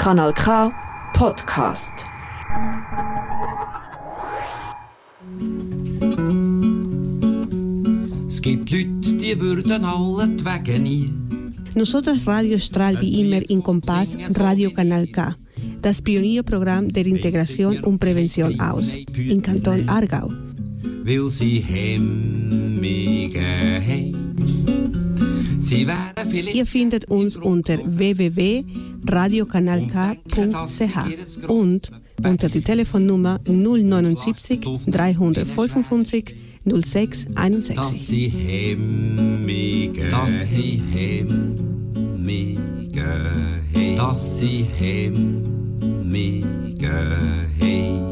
Kanal K Podcast. Es gibt Leute, die würden alle die Wege nie. Nosotras Radio Stral wie immer in Kompass Radio Kanal K, das Pionierprogramm der Integration und Prävention aus, in Kanton Aargau. Weil sie hemmige. Sie Ihr findet uns unter www.radiokanalk.ch und unter die Telefonnummer 079 355 06 dass 61. sie hemmige dass sie hemmige dass sie hemmige haben.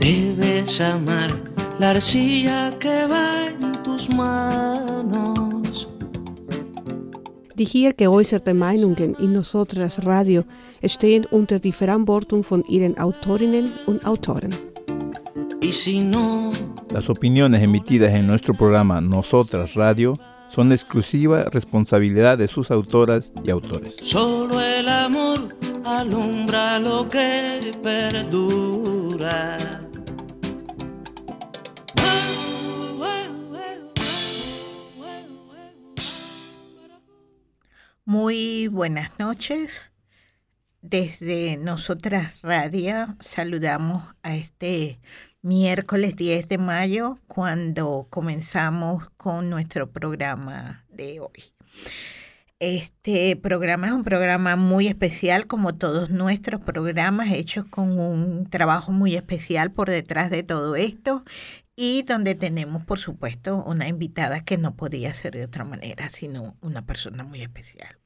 Debes amar la arcilla que va en tus manos. Die hier geäußerten Meinungen in Nosotras Radio stehen unter die Verantwortung von ihren Autorinnen und Autoren. Y si no, Las opiniones emitidas en nuestro programa Nosotras Radio son exclusiva responsabilidad de sus autoras y autores. solo el amor alumbra lo que perdura. Muy buenas noches. Desde Nosotras Radio saludamos a este miércoles 10 de mayo cuando comenzamos con nuestro programa de hoy. Este programa es un programa muy especial, como todos nuestros programas, hechos con un trabajo muy especial por detrás de todo esto y donde tenemos, por supuesto, una invitada que no podía ser de otra manera, sino una persona muy especial.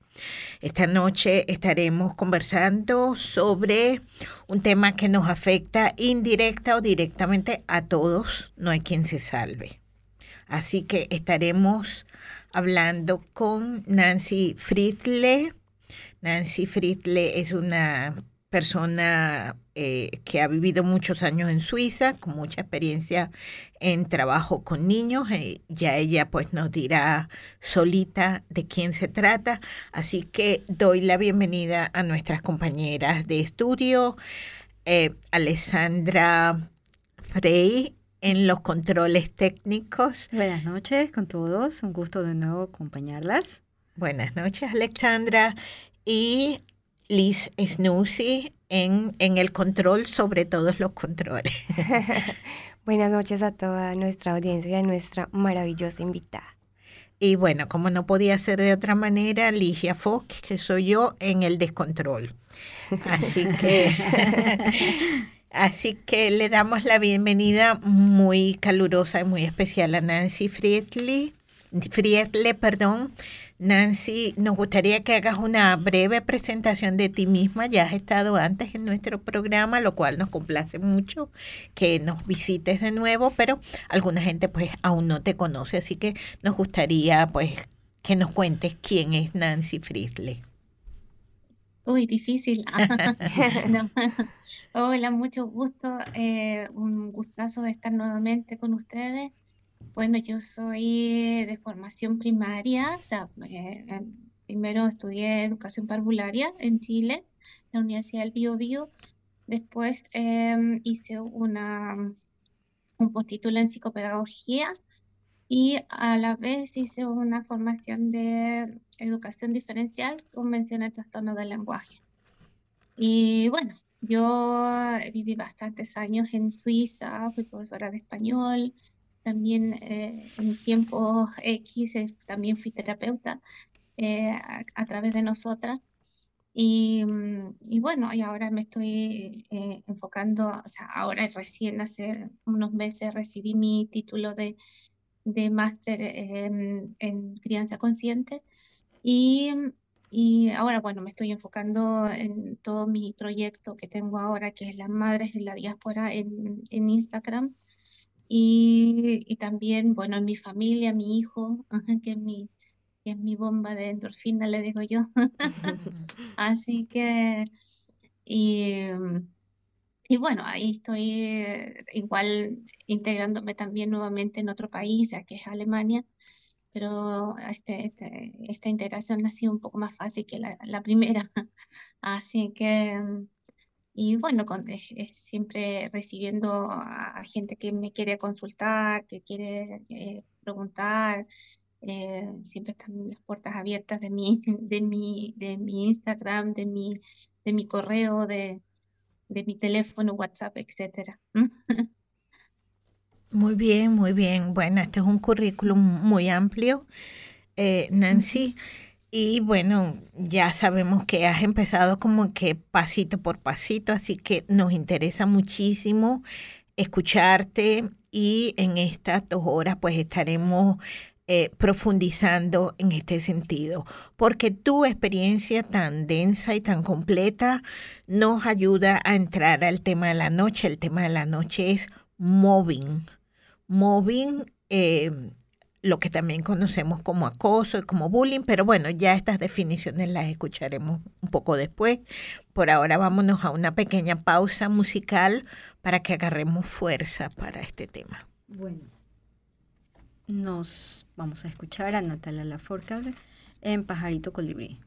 Esta noche estaremos conversando sobre un tema que nos afecta indirecta o directamente a todos, no hay quien se salve. Así que estaremos hablando con Nancy Friedle. Nancy Friedle es una persona eh, que ha vivido muchos años en Suiza, con mucha experiencia en trabajo con niños. Eh, ya ella pues nos dirá solita de quién se trata. Así que doy la bienvenida a nuestras compañeras de estudio, eh, Alessandra Frey en los controles técnicos. Buenas noches con todos, un gusto de nuevo acompañarlas. Buenas noches, Alexandra. Y Liz Snoozy en, en el control sobre todos los controles. Buenas noches a toda nuestra audiencia y a nuestra maravillosa invitada. Y bueno, como no podía ser de otra manera, Ligia Fox, que soy yo, en el descontrol. Así que, así que le damos la bienvenida muy calurosa y muy especial a Nancy Friedle, Friedle, perdón. Nancy, nos gustaría que hagas una breve presentación de ti misma. Ya has estado antes en nuestro programa, lo cual nos complace mucho que nos visites de nuevo, pero alguna gente pues aún no te conoce, así que nos gustaría pues que nos cuentes quién es Nancy Friedle. Uy, difícil. No. Hola, mucho gusto. eh, un gustazo de estar nuevamente con ustedes. Bueno, yo soy de formación primaria, eh, eh, primero estudié educación parvularia en Chile, en la Universidad del Bío Bío. Después em, hice una, un postítulo en psicopedagogía y a la vez hice una formación de educación diferencial con mención al trastorno del lenguaje. Y bueno, yo viví bastantes años en Suiza, fui profesora de español, también eh, en tiempos X eh, también fui terapeuta eh, a, a través de nosotras. Y, mm, y bueno, y ahora me estoy eh, enfocando, o sea, ahora recién hace unos meses recibí mi título de, de máster en, en crianza consciente y, y ahora, bueno, me estoy enfocando en todo mi proyecto que tengo ahora, que es las madres de la diáspora en, en Instagram. Y, y también, bueno, en mi familia, mi hijo, que es mi, que es mi bomba de endorfina, le digo yo. Así que, y, y bueno, ahí estoy igual integrándome también nuevamente en otro país, que es Alemania, pero este, este, esta integración ha sido un poco más fácil que la, la primera. Así que, y bueno, con, siempre recibiendo a, gente que me quiere consultar, que quiere eh, preguntar. Eh, siempre están las puertas abiertas de mi, de mi, de mi Instagram, de mi, de mi correo, de, de mi teléfono, WhatsApp, etcétera. Muy bien, muy bien. Bueno, este es un currículum muy amplio, eh, Nancy. Y bueno, ya sabemos que has empezado como que pasito por pasito, así que nos interesa muchísimo escucharte y en estas dos horas pues estaremos eh, profundizando en este sentido, porque tu experiencia tan densa y tan completa nos ayuda a entrar al tema de la noche. El tema de la noche es mobbing. Mobbing, eh, lo que también conocemos como acoso y como bullying, pero bueno, ya estas definiciones las escucharemos un poco después. Por ahora vámonos a una pequeña pausa musical para que agarremos fuerza para este tema. Bueno, nos vamos a escuchar a Natalia Lafourcade en Pajarito colibrí,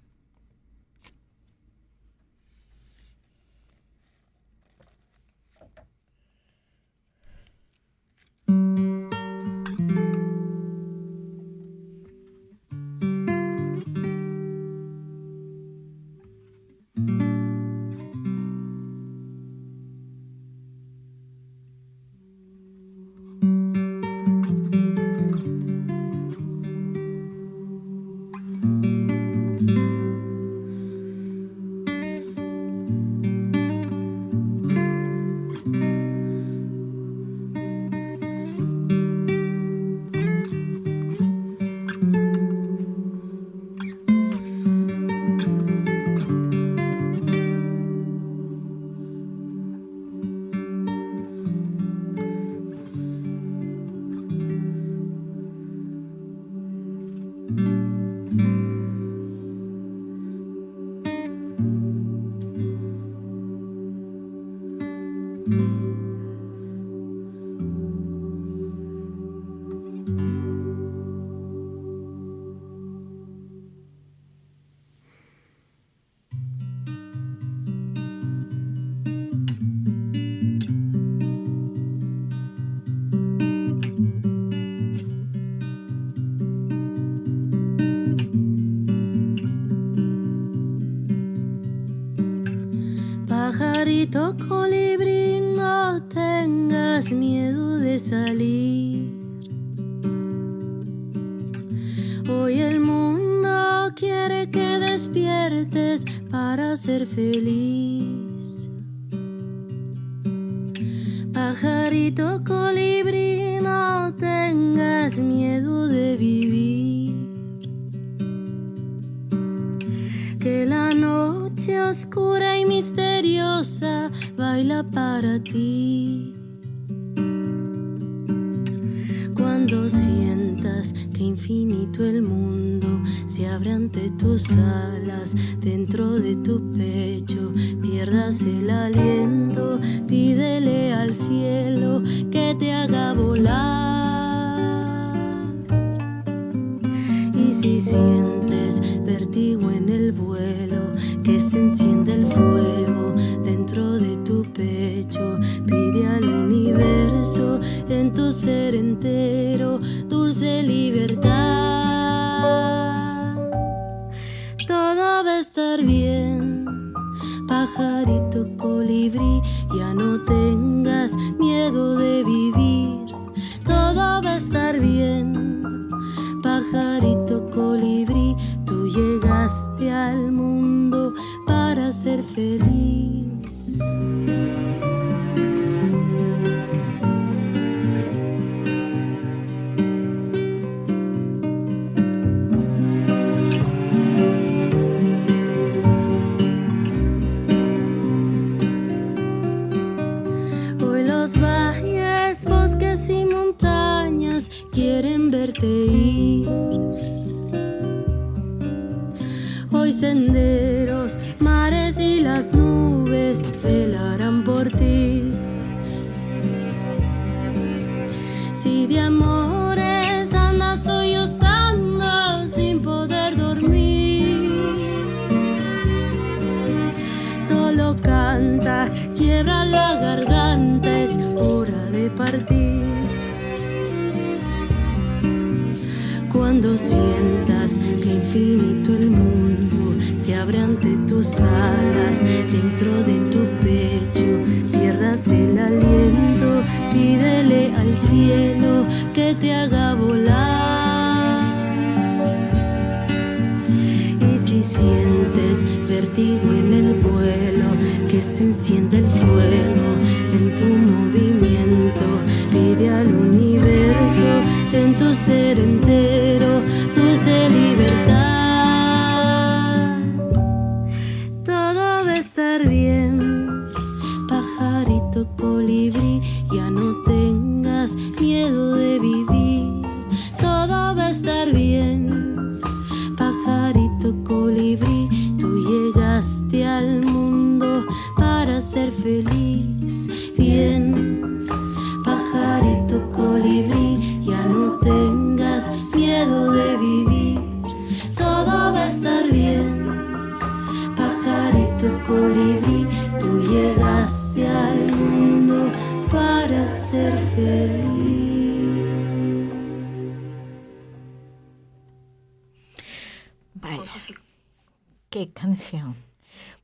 canción.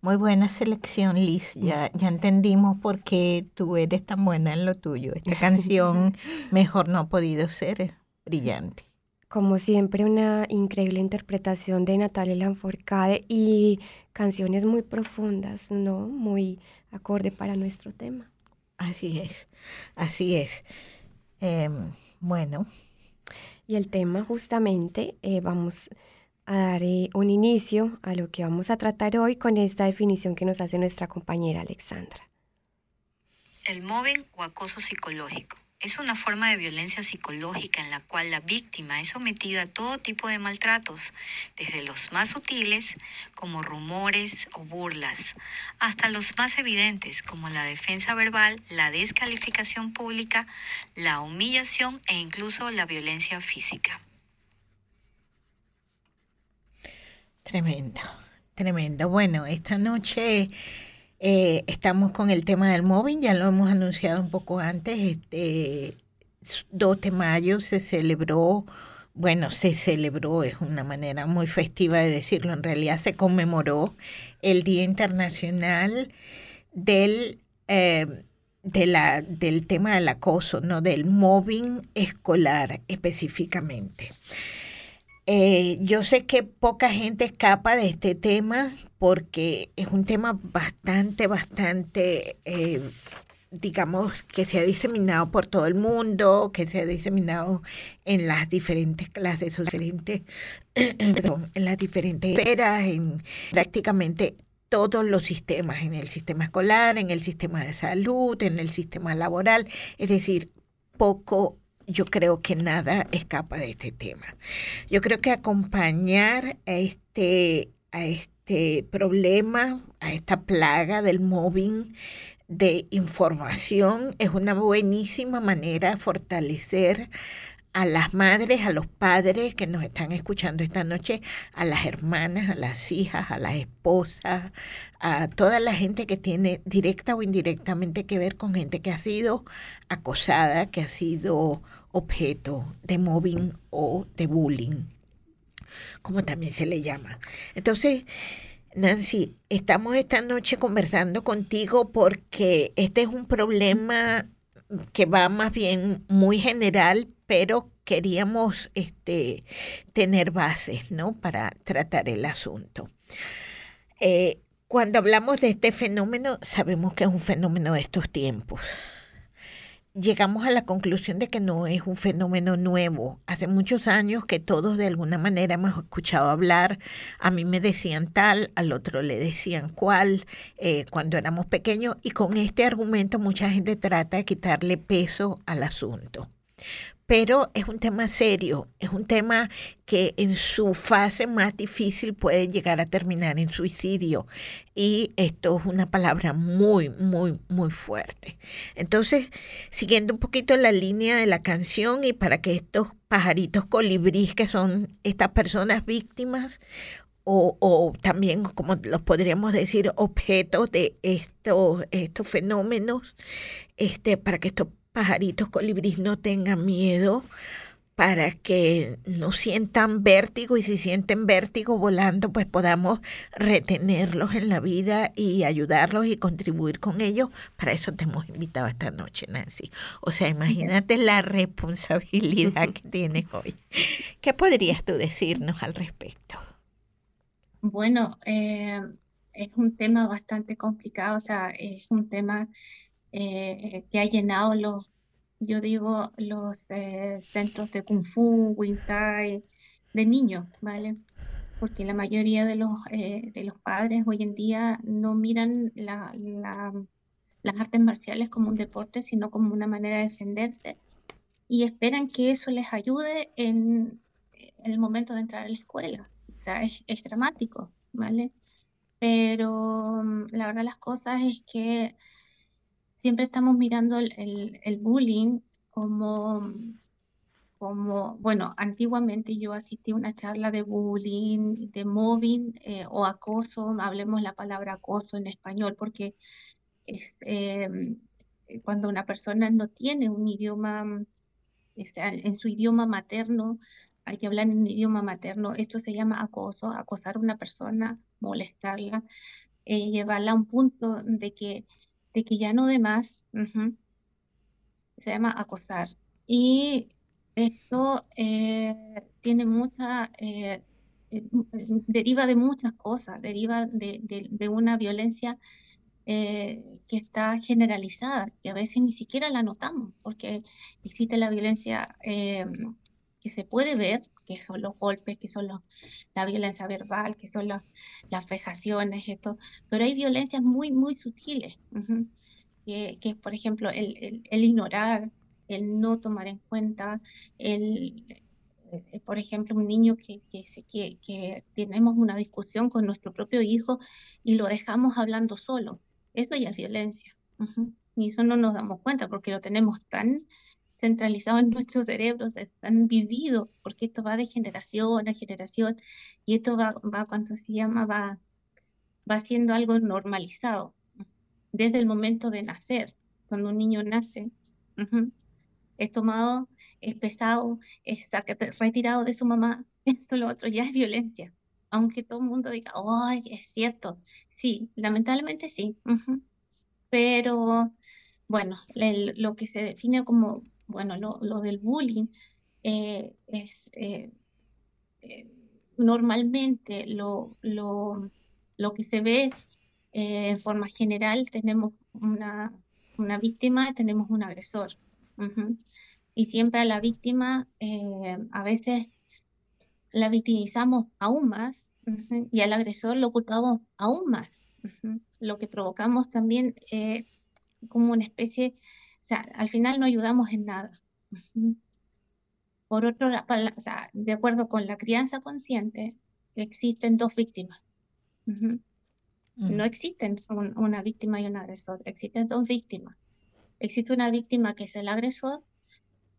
Muy buena selección, Liz. Ya, ya entendimos por qué tú eres tan buena en lo tuyo. Esta canción mejor no ha podido ser brillante. Como siempre, una increíble interpretación de Natalia Lafourcade y canciones muy profundas, ¿no? Muy acorde para nuestro tema. Así es, así es. Em, bueno, Y el tema justamente, eh, vamos a dar eh, un inicio a lo que vamos a tratar hoy con esta definición que nos hace nuestra compañera Alexandra. El mobbing o acoso psicológico es una forma de violencia psicológica en la cual la víctima es sometida a todo tipo de maltratos, desde los más sutiles, como rumores o burlas, hasta los más evidentes, como la defensa verbal, la descalificación pública, la humillación e incluso la violencia física. Tremendo, tremendo. Bueno, esta noche eh, estamos con el tema del móvil, ya lo hemos anunciado un poco antes. Este 2 de mayo se celebró, bueno, se celebró, es una manera muy festiva de decirlo, en realidad se conmemoró el Día Internacional del, eh, de la, del tema del acoso, ¿no? del mobbing escolar específicamente. Eh, yo sé que poca gente escapa de este tema porque es un tema bastante, bastante, eh, digamos, que se ha diseminado por todo el mundo, que se ha diseminado en las diferentes clases sociales, en las diferentes esferas, en prácticamente todos los sistemas, en el sistema escolar, en el sistema de salud, en el sistema laboral, es decir, poco yo creo que nada escapa de este tema. Yo creo que acompañar a este, a este problema, a esta plaga del mobbing de información, es una buenísima manera de fortalecer a las madres, a los padres que nos están escuchando esta noche, a las hermanas, a las hijas, a las esposas, a toda la gente que tiene directa o indirectamente que ver con gente que ha sido acosada, que ha sido objeto de mobbing o de bullying, como también se le llama. Entonces, Nancy, estamos esta noche conversando contigo porque este es un problema que va más bien muy general, pero queríamos este, tener bases ¿no? para tratar el asunto. Eh, cuando hablamos de este fenómeno, sabemos que es un fenómeno de estos tiempos. Llegamos a la conclusión de que no es un fenómeno nuevo. Hace muchos años que todos de alguna manera hemos escuchado hablar. A mí me decían tal, al otro le decían cual, eh, cuando éramos pequeños. Y con este argumento mucha gente trata de quitarle peso al asunto. Pero es un tema serio, es un tema que en su fase más difícil puede llegar a terminar en suicidio. Y esto es una palabra muy, muy, muy fuerte. Entonces, siguiendo un poquito la línea de la canción y para que estos pajaritos colibríes que son estas personas víctimas o, o, también, como los podríamos decir, objetos de estos, estos fenómenos, este, para que estos pajaritos colibríes no tengan miedo, para que no sientan vértigo y si sienten vértigo volando, pues podamos retenerlos en la vida y ayudarlos y contribuir con ellos. Para eso te hemos invitado esta noche, Nancy. O sea, imagínate la responsabilidad que tienes hoy. ¿Qué podrías tú decirnos al respecto? Bueno, eh, es un tema bastante complicado, o sea, es un tema eh, que ha llenado los, yo digo, los eh, centros de Kung Fu, Wing Thai, de niños, ¿vale? Porque la mayoría de los, de los padres hoy en día no miran la, las artes marciales como un deporte, sino como una manera de defenderse y esperan que eso les ayude en el momento de entrar a la escuela sea, es, dramático, ¿vale? Pero mm, la verdad las cosas es que siempre estamos mirando el, bullying como, como, bueno, antiguamente yo asistí a una charla de bullying, de mobbing eh, o acoso, hablemos la palabra acoso en español, porque es em, cuando una persona no tiene un idioma, sea, en su idioma materno, hay que hablar en idioma materno. Esto se llama acoso, acosar a una persona, molestarla, eh, llevarla a un punto de que, de que ya no de más. Se llama acosar. Y esto eh, tiene mucha, eh, deriva de muchas cosas, deriva de, de una violencia que está generalizada, que a veces ni siquiera la notamos, porque existe la violencia que se puede ver, que son los golpes, que son la violencia verbal, que son las fejaciones, esto, pero hay violencias muy, muy sutiles, que, es, por ejemplo, el, ignorar, el no tomar en cuenta, el, eh, por ejemplo, un niño que, que, que, tenemos una discusión con nuestro propio hijo y lo dejamos hablando solo. Eso ya es violencia. Y eso no nos damos cuenta porque lo tenemos tan centralizado en nuestros cerebros, están vividos, porque esto va de generación a generación y esto va, va cuando se llama, va, va siendo algo normalizado desde el momento de nacer. Cuando un niño nace, es tomado, es pesado, es retirado de su mamá, esto lo otro ya es violencia. Aunque todo el mundo diga, ay, es cierto. Sí, lamentablemente sí. Pero bueno, lo que se define como bueno, lo, del bullying eh, es eh, eh, normalmente lo, lo, que se ve en forma general, tenemos una, una víctima, tenemos un agresor. Y siempre a la víctima a veces la victimizamos aún más y al agresor lo culpamos aún más. Lo que provocamos también como una especie o sea, al final no ayudamos en nada. Por otro lado, sea, de acuerdo con la crianza consciente, existen dos víctimas. Mm. No existen una víctima y un agresor, existen dos víctimas. Existe una víctima que es el agresor,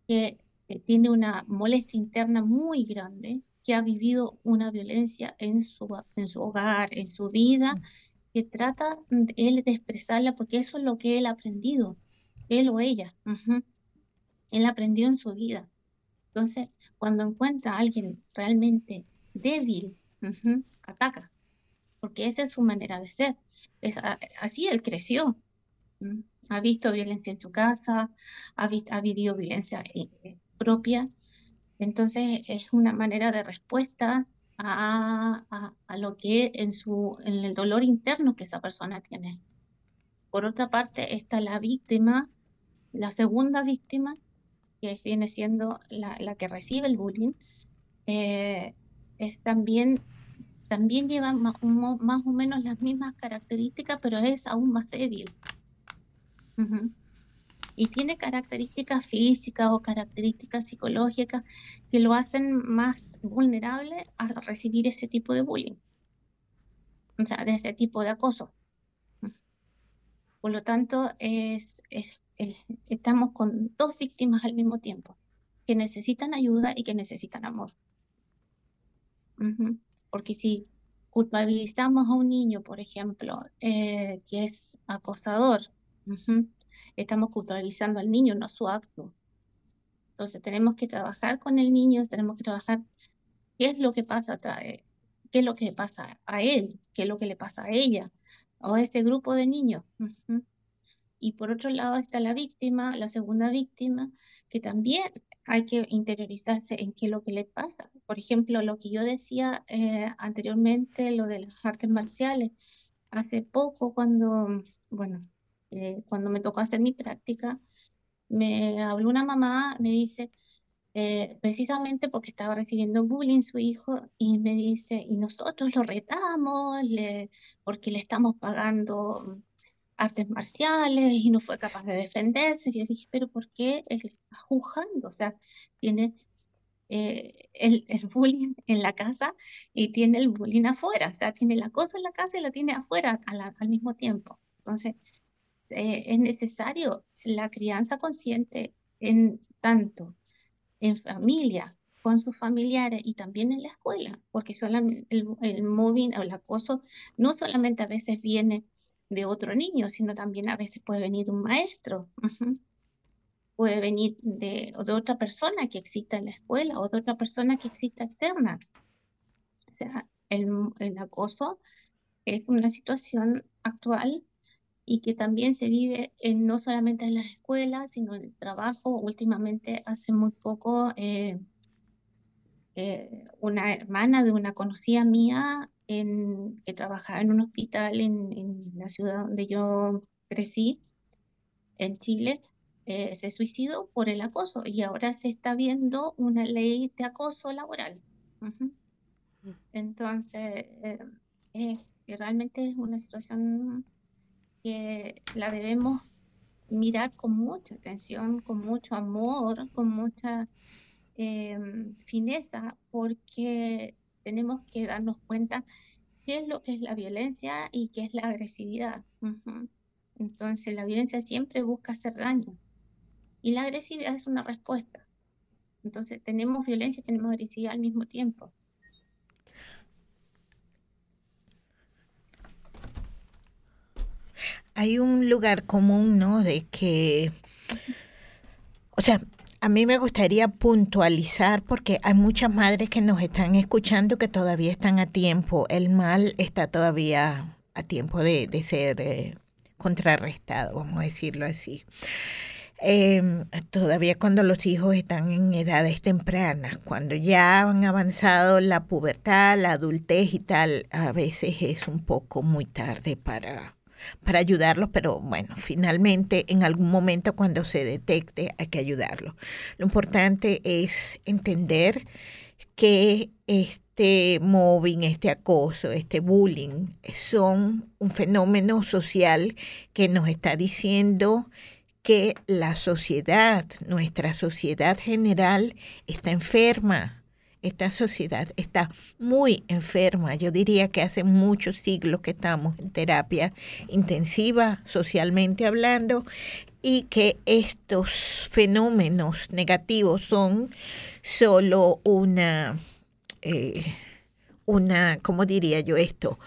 que, tiene una molestia interna muy grande, que ha vivido una violencia en su, en su hogar, en su vida, mm. que trata él de expresarla porque eso es lo que él ha aprendido él o ella. Él aprendió en su vida. Entonces, cuando encuentra a alguien realmente débil, ataca, porque esa es su manera de ser. Es, así él creció. Ha visto violencia en su casa, ha, vivido violencia eh, eh, propia. Entonces, es una manera de respuesta a, a, lo que en, su, en el dolor interno que esa persona tiene. Por otra parte, está la víctima la segunda víctima, que viene siendo la, que recibe el bullying, eh, es también, también lleva más, o menos las mismas características, pero es aún más débil. y tiene características físicas o características psicológicas que lo hacen más vulnerable a recibir ese tipo de bullying, o sea, de ese tipo de acoso. Por lo tanto, es, estamos con dos víctimas al mismo tiempo, que necesitan ayuda y que necesitan amor. Porque si culpabilizamos a un niño, por ejemplo, eh, que es acosador, estamos culpabilizando al niño, no su acto. Entonces tenemos que trabajar con el niño, tenemos que trabajar qué es lo que pasa, qué es lo que pasa a él, qué es lo que le pasa a ella o a este grupo de niños. Y por otro lado está la víctima, la segunda víctima, que también hay que interiorizarse en qué es lo que le pasa. Por ejemplo, lo que yo decía eh, anteriormente, lo de las artes marciales. Hace poco, cuando, bueno, eh, cuando me tocó hacer mi práctica, me habló una mamá, me dice, eh, precisamente porque estaba recibiendo bullying su hijo, y me dice, y nosotros lo retamos porque le estamos pagando artes marciales y no fue capaz de defenderse. Yo dije, pero ¿por qué está juzgando? O sea, tiene eh, el, el, bullying en la casa y tiene el bullying afuera. O sea, tiene la cosa en la casa y la tiene afuera al mismo tiempo. Entonces, eh, es necesario la crianza consciente en tanto en familia, con sus familiares y también en la escuela, porque solamente el, el mobbing o el acoso no solamente a veces viene de otro niño, sino también a veces puede venir un maestro, puede venir de, de, otra persona que exista en la escuela o de otra persona que exista externa. O sea, el, el acoso es una situación actual y que también se vive no solamente en las escuelas, sino en el trabajo. Últimamente, hace muy poco, eh, eh, una hermana de una conocida mía en, que trabajaba en un hospital en, en, la ciudad donde yo crecí, en Chile, eh, se suicidó por el acoso y ahora se está viendo una ley de acoso laboral. Mm. Entonces, realmente es una situación que la debemos mirar con mucha atención, con mucho amor, con mucha em, fineza, porque tenemos que darnos cuenta qué es lo que es la violencia y qué es la agresividad. Entonces, la violencia siempre busca hacer daño y la agresividad es una respuesta. Entonces, tenemos violencia y tenemos agresividad al mismo tiempo. hay un lugar común, ¿no? De que, o sea, a mí me gustaría puntualizar porque hay muchas madres que nos están escuchando que todavía están a tiempo. El mal está todavía a tiempo de, ser eh, contrarrestado, vamos a decirlo así. Em, todavía cuando los hijos están en edades tempranas, cuando ya han avanzado la pubertad, la adultez y tal, a veces es un poco muy tarde para, para ayudarlos, pero bueno, finalmente en algún momento cuando se detecte hay que ayudarlos. Lo importante es entender que este mobbing, este acoso, este bullying son un fenómeno social que nos está diciendo que la sociedad, nuestra sociedad general, está enferma esta sociedad está muy enferma. Yo diría que hace muchos siglos que estamos en terapia intensiva, socialmente hablando, y que estos fenómenos negativos son solo una, eh, una, ¿cómo diría yo esto?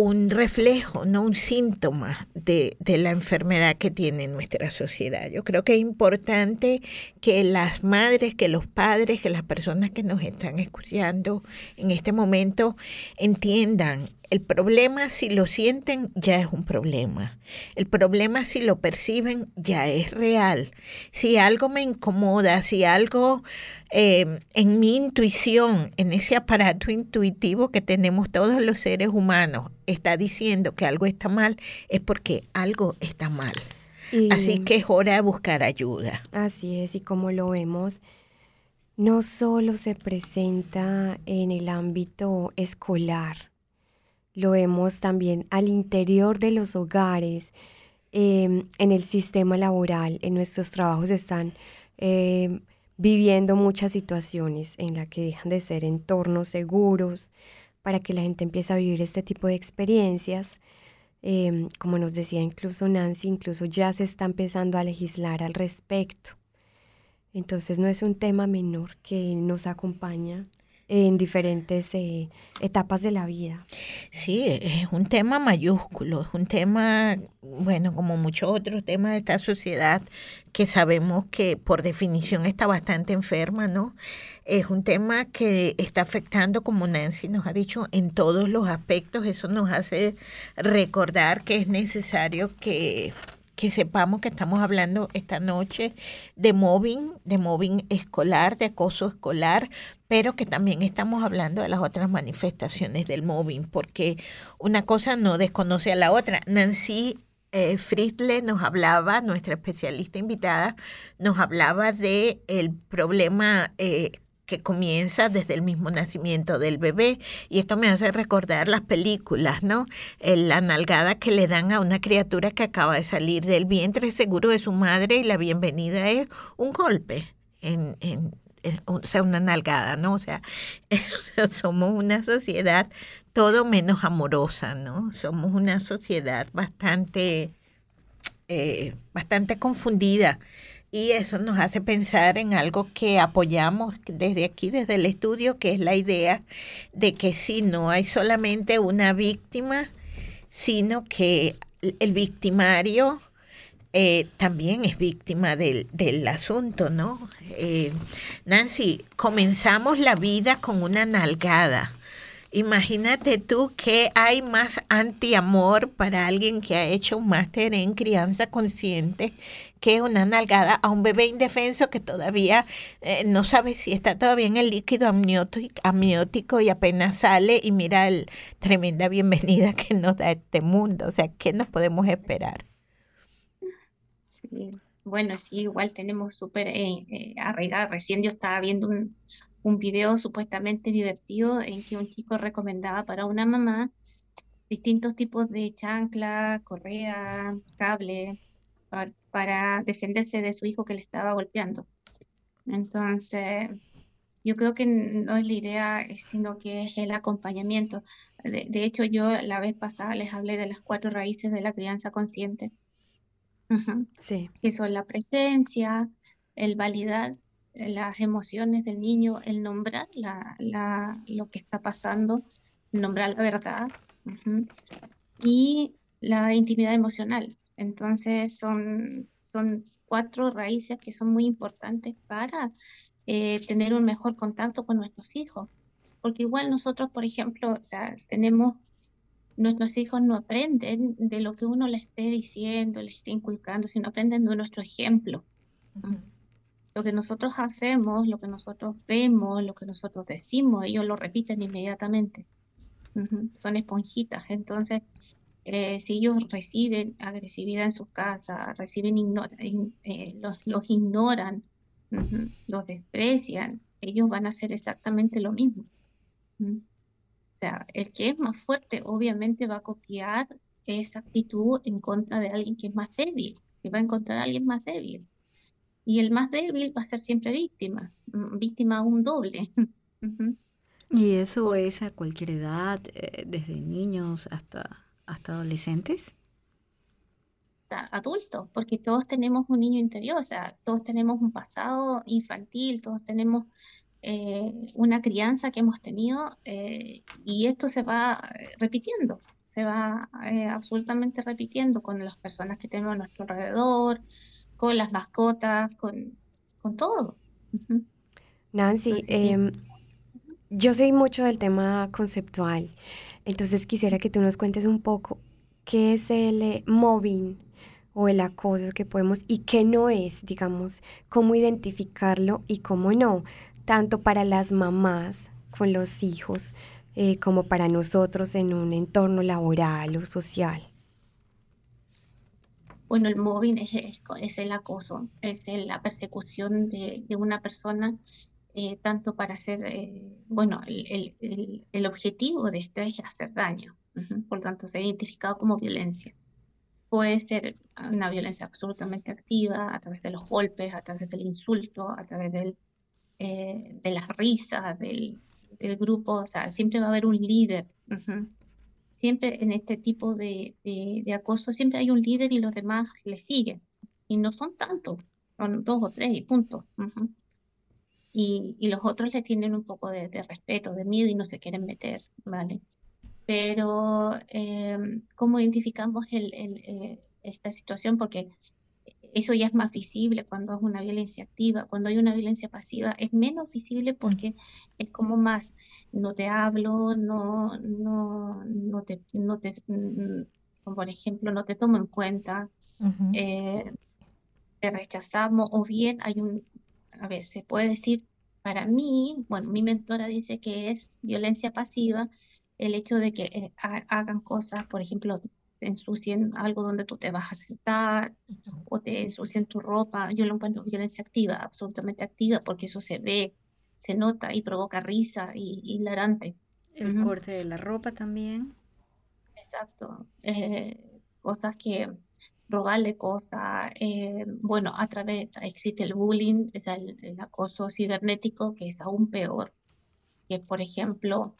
Un reflejo, no un síntoma de, de, la enfermedad que tiene nuestra sociedad. Yo creo que es importante que las madres, que los padres, que las personas que nos están escuchando en este momento entiendan el problema si lo sienten ya es un problema. El problema si lo perciben ya es real. Si algo me incomoda, si algo eh, en mi intuición, en ese aparato intuitivo que tenemos todos los seres humanos, está diciendo que algo está mal, es porque algo está mal. así que es hora de buscar ayuda. Así es, y como lo vemos, no solo se presenta en el ámbito escolar, lo vemos también al interior de los hogares, em, en el sistema laboral, en nuestros trabajos están em, viviendo muchas situaciones en las que dejan de ser entornos seguros para que la gente empiece a vivir este tipo de experiencias. Em, como nos decía incluso Nancy, incluso ya se está empezando a legislar al respecto. Entonces no es un tema menor que nos acompaña en diferentes eh, etapas de la vida. Sí, es un tema mayúsculo, es un tema, bueno, como muchos otros temas de esta sociedad que sabemos que por definición está bastante enferma, ¿no? Es un tema que está afectando, como Nancy nos ha dicho, en todos los aspectos. Eso nos hace recordar que es necesario que que sepamos que estamos hablando esta noche de mobbing, de mobbing escolar, de acoso escolar, pero que también estamos hablando de las otras manifestaciones del mobbing, porque una cosa no desconoce a la otra. Nancy eh, nos hablaba, nuestra especialista invitada, nos hablaba de el problema eh, que comienza desde el mismo nacimiento del bebé. Y esto me hace recordar las películas, ¿no? La nalgada que le dan a una criatura que acaba de salir del vientre seguro de su madre y la bienvenida es un golpe. O sea, una nalgada, ¿no? O sea, somos una sociedad todo menos amorosa, ¿no? Somos una sociedad bastante, eh, bastante confundida y eso nos hace pensar en algo que apoyamos desde aquí, desde el estudio, que es la idea de que si no hay solamente una víctima, sino que el victimario eh, también es víctima del, del asunto, ¿no? Eh, Nancy, comenzamos la vida con una nalgada. Imagínate tú que hay más antiamor para alguien que ha hecho un máster en crianza consciente que una nalgada a un bebé indefenso que todavía eh, no sabe si está todavía en el líquido amniótico, y apenas sale y mira el tremenda bienvenida que nos da este mundo. O sea, ¿qué nos podemos esperar? Sí. Bueno, sí, igual tenemos súper eh, eh. Recién yo estaba viendo un, un video supuestamente divertido en que un chico recomendaba para una mamá distintos tipos de chancla, correa, cable, para, defenderse de su hijo que le estaba golpeando. Entonces, yo creo que no es la idea, sino que es el acompañamiento. De, hecho, yo la vez pasada les hablé de las cuatro raíces de la crianza consciente, Sí. que son la presencia, el validar las emociones del niño, el nombrar la, la, lo que está pasando, nombrar la verdad y la intimidad emocional. Entonces son, son cuatro raíces que son muy importantes para eh, tener un mejor contacto con nuestros hijos. Porque igual nosotros, por ejemplo, o sea, tenemos, nuestros hijos no aprenden de lo que uno le esté diciendo, le esté inculcando, sino aprenden de nuestro ejemplo. Lo que nosotros hacemos, lo que nosotros vemos, lo que nosotros decimos, ellos lo repiten inmediatamente. Son esponjitas. Entonces, eh, si ellos reciben agresividad en sus casas, reciben eh, los, ignoran, los desprecian, ellos van a hacer exactamente lo mismo. O sea, el que es más fuerte obviamente va a copiar esa actitud en contra de alguien que es más débil, que va a encontrar a alguien más débil. Y el más débil va a ser siempre víctima, mm, víctima un doble. Y eso es a cualquier edad, eh, desde niños hasta hasta adolescentes? Adultos, porque todos tenemos un niño interior, o sea, todos tenemos un pasado infantil, todos tenemos eh, una crianza que hemos tenido eh, y esto se va eh, repitiendo, se va absolutamente repitiendo con las personas que tenemos a nuestro alrededor, con las mascotas, con, con todo. Nancy, em, yo soy mucho del tema conceptual entonces quisiera que tú nos cuentes un poco qué es el eh, mobbing o el acoso que podemos y qué no es, digamos, cómo identificarlo y cómo no, tanto para las mamás con los hijos eh, como para nosotros en un entorno laboral o social. Bueno, el mobbing es, el acoso, es la persecución de, de una persona eh, tanto para hacer, eh, bueno, el, objetivo de esto es hacer daño, por lo tanto se ha identificado como violencia. puede ser una violencia absolutamente activa a través de los golpes, a través del insulto, a través eh, de las risas del, grupo, o sea, siempre va a haber un líder. Siempre en este tipo de, acoso, siempre hay un líder y los demás le siguen. Y no son tantos, son dos o tres y punto. Y, y, los otros le tienen un poco de, de respeto, de miedo y no se quieren meter, ¿vale? pero eh, ¿cómo identificamos el, el, eh, esta situación? Porque eso ya es más visible cuando es una violencia activa, cuando hay una violencia pasiva es menos visible porque es como más, no te hablo, no, no, no te, no te mm, por ejemplo, no te tomo en cuenta, eh, te rechazamos, o bien hay un, a ver, se puede decir, para mí, bueno, mi mentora dice que es violencia pasiva, el hecho de que eh, hagan cosas, por ejemplo, te ensucien algo donde tú te vas a sentar o te ensucien tu ropa. Yo lo encuentro violencia activa, absolutamente activa, porque eso se ve, se nota y provoca risa y, hilarante. El corte de la ropa también. Exacto. Eh, cosas que robarle cosas, eh, bueno, a través, existe el bullying, es el, acoso cibernético, que es aún peor, que por ejemplo,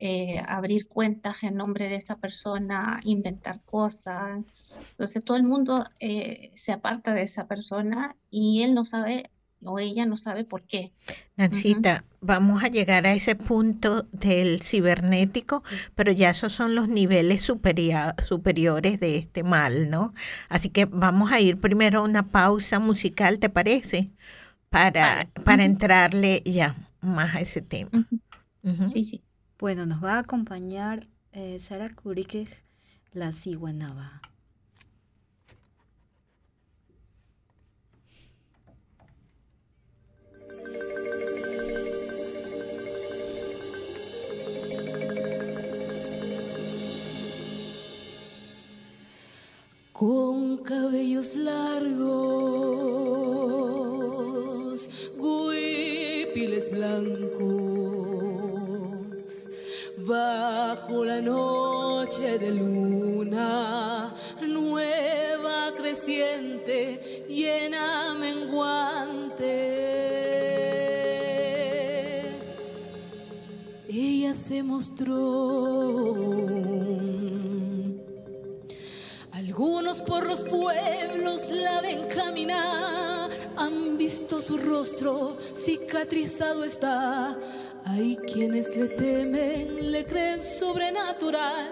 eh, abrir cuentas en nombre de esa persona, inventar cosas. Entonces todo el mundo eh, se aparta de esa persona y él no sabe o ella no sabe por qué. Nancita, vamos a llegar a ese punto del cibernético, pero ya esos son los niveles superiores de este mal, ¿no? Así que vamos a ir primero a una pausa musical, ¿te parece? Para, para entrarle ya más a ese tema. Sí, sí. Bueno, nos va a acompañar eh, Sara Kurique, la ciguanaba. Con cabellos largos, piles blancos bajo la noche de luna nueva creciente llena menguante. Ella se mostró algunos por los pueblos la ven caminar han visto su rostro cicatrizado está hay quienes le temen, le creen sobrenatural,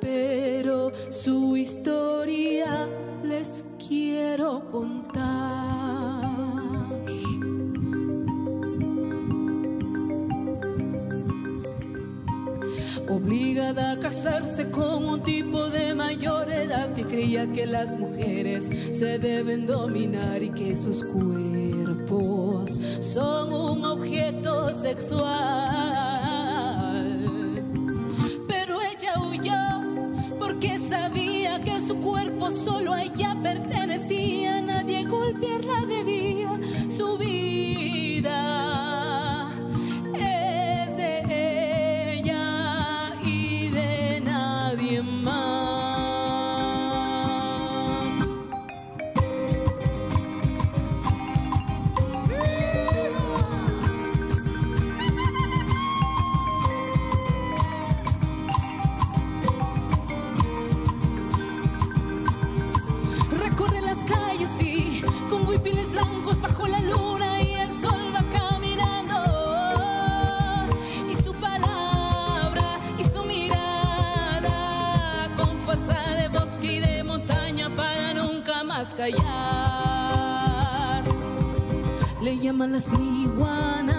pero su historia les quiero contar. Obligada a casarse con un tipo de mayor edad que creía que las mujeres se deben dominar y que sus cuerpos son un objeto sexual. Pero ella huyó porque sabía que su cuerpo solo a callar. Le llaman la ciguanaba,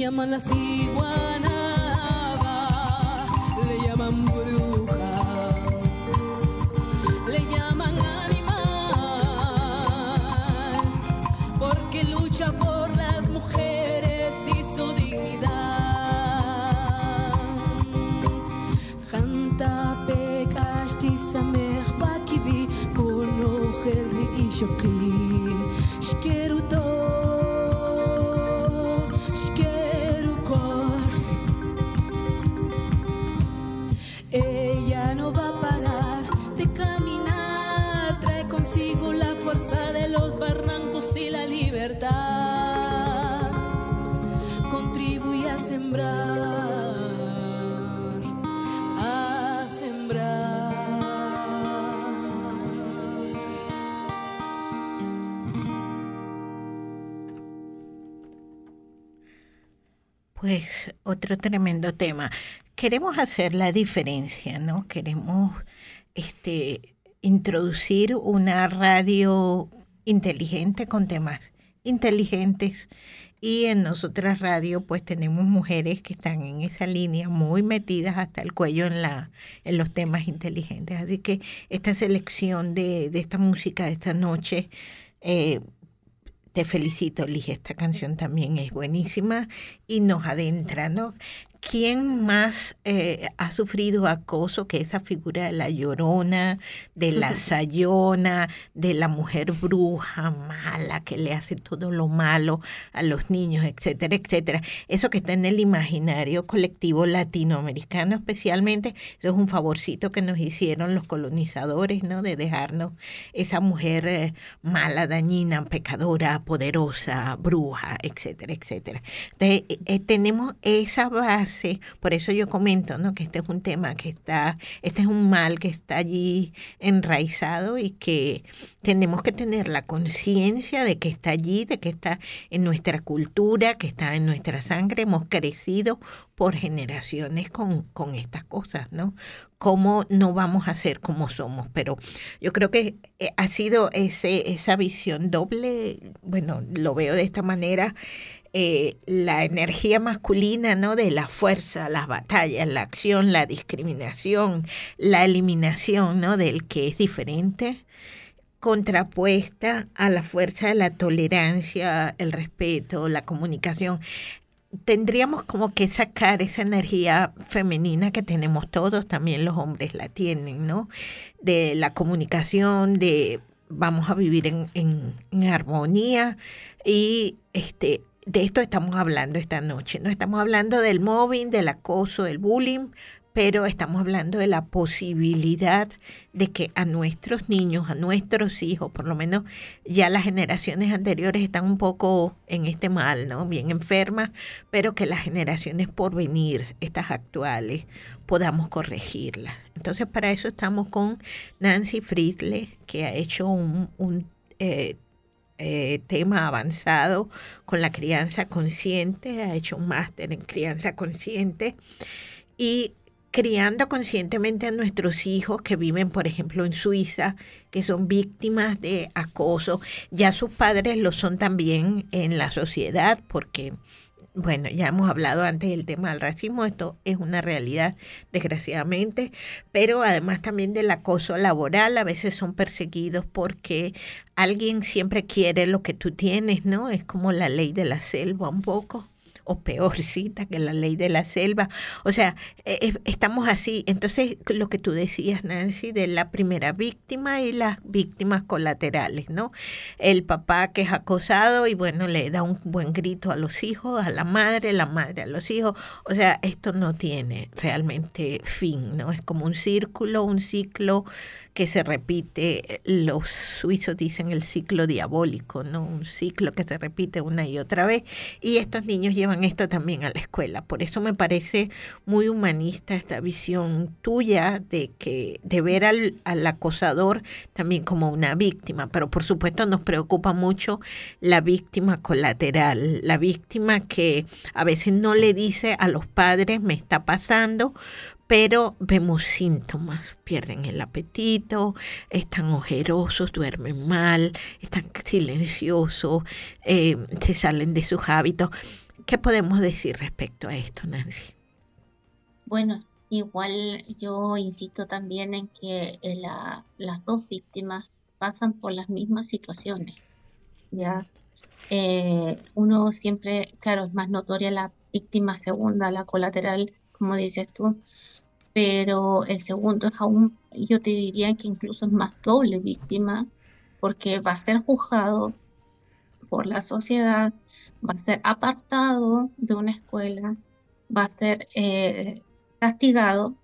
llaman las iguanas, llaman bruja, le llaman animal, porque lucha por las mujeres y su dignidad. Janta pekashti samech bakivi kono herri ishoki, shkeru to, libertad. Contribuye a sembrar, a sembrar. Pues otro tremendo tema. Queremos hacer la diferencia, ¿no? Queremos este, introducir una radio inteligente con temas inteligentes y en nosotras radio pues tenemos mujeres que están en esa línea muy metidas hasta el cuello en la en los temas inteligentes así que esta selección de, de esta música de esta noche eh, te felicito, Lige, esta canción también es buenísima y nos adentra, ¿no? ¿Quién más eh, ha sufrido acoso que esa figura de la llorona, de la sayona, de la mujer bruja mala que le hace todo lo malo a los niños, etcétera, etcétera? Eso que está en el imaginario colectivo latinoamericano especialmente, eso es un favorcito que nos hicieron los colonizadores, ¿no? De dejarnos esa mujer eh, mala, dañina, pecadora, poderosa, bruja, etcétera, etcétera. Entonces, eh, tenemos esa base por eso yo comento, ¿no? Que este es un tema que está, este es un mal que está allí enraizado y que tenemos que tener la conciencia de que está allí, de que está en nuestra cultura, que está en nuestra sangre. Hemos crecido por generaciones con, con estas cosas, ¿no? ¿Cómo no vamos a ser como somos? Pero yo creo que eh, ha sido ese, esa visión doble, bueno, lo veo de esta manera, eh, la energía masculina, ¿no? De la fuerza, las batallas, la acción, la discriminación, la eliminación, ¿no? Del que es diferente, contrapuesta a la fuerza de la tolerancia, el respeto, la comunicación. Tendríamos como que sacar esa energía femenina que tenemos todos, también los hombres la tienen, ¿no? De la comunicación, de vamos a vivir en, en, en armonía y este de esto estamos hablando esta noche. No estamos hablando del mobbing, del acoso, del bullying, pero estamos hablando de la posibilidad de que a nuestros niños, a nuestros hijos, por lo menos ya las generaciones anteriores están un poco en este mal, ¿no? Bien enfermas, pero que las generaciones por venir, estas actuales, podamos corregirlas. Entonces, para eso estamos con Nancy Friedle, que ha hecho un, un eh, eh, tema avanzado con la crianza consciente, ha hecho un máster en crianza consciente y criando conscientemente a nuestros hijos que viven, por ejemplo, en Suiza, que son víctimas de acoso. Ya sus padres lo son también en la sociedad porque bueno, ya hemos hablado antes del tema del racismo, esto es una realidad desgraciadamente, pero además también del acoso laboral, a veces son perseguidos porque alguien siempre quiere lo que tú tienes, ¿no? Es como la ley de la selva un poco o peorcita que la ley de la selva. O sea, eh, estamos así. Entonces, lo que tú decías, Nancy, de la primera víctima y las víctimas colaterales, ¿no? El papá que es acosado y bueno, le da un buen grito a los hijos, a la madre, la madre a los hijos. O sea, esto no tiene realmente fin, ¿no? Es como un círculo, un ciclo que se repite, los suizos dicen el ciclo diabólico, ¿no? Un ciclo que se repite una y otra vez. Y estos niños llevan esto también a la escuela. Por eso me parece muy humanista esta visión tuya de que de ver al, al acosador también como una víctima. Pero por supuesto nos preocupa mucho la víctima colateral, la víctima que a veces no le dice a los padres me está pasando, pero vemos síntomas, pierden el apetito, están ojerosos, duermen mal, están silenciosos, eh, se salen de sus hábitos. ¿Qué podemos decir respecto a esto, Nancy? Bueno, igual yo insisto también en que eh, la, las dos víctimas pasan por las mismas situaciones, ¿ya? Eh, uno siempre, claro, es más notoria la víctima segunda, la colateral, como dices tú, pero el segundo es aún, yo te diría que incluso es más doble víctima, porque va a ser juzgado por la sociedad, va a ser apartado de una escuela, va a ser eh, castigado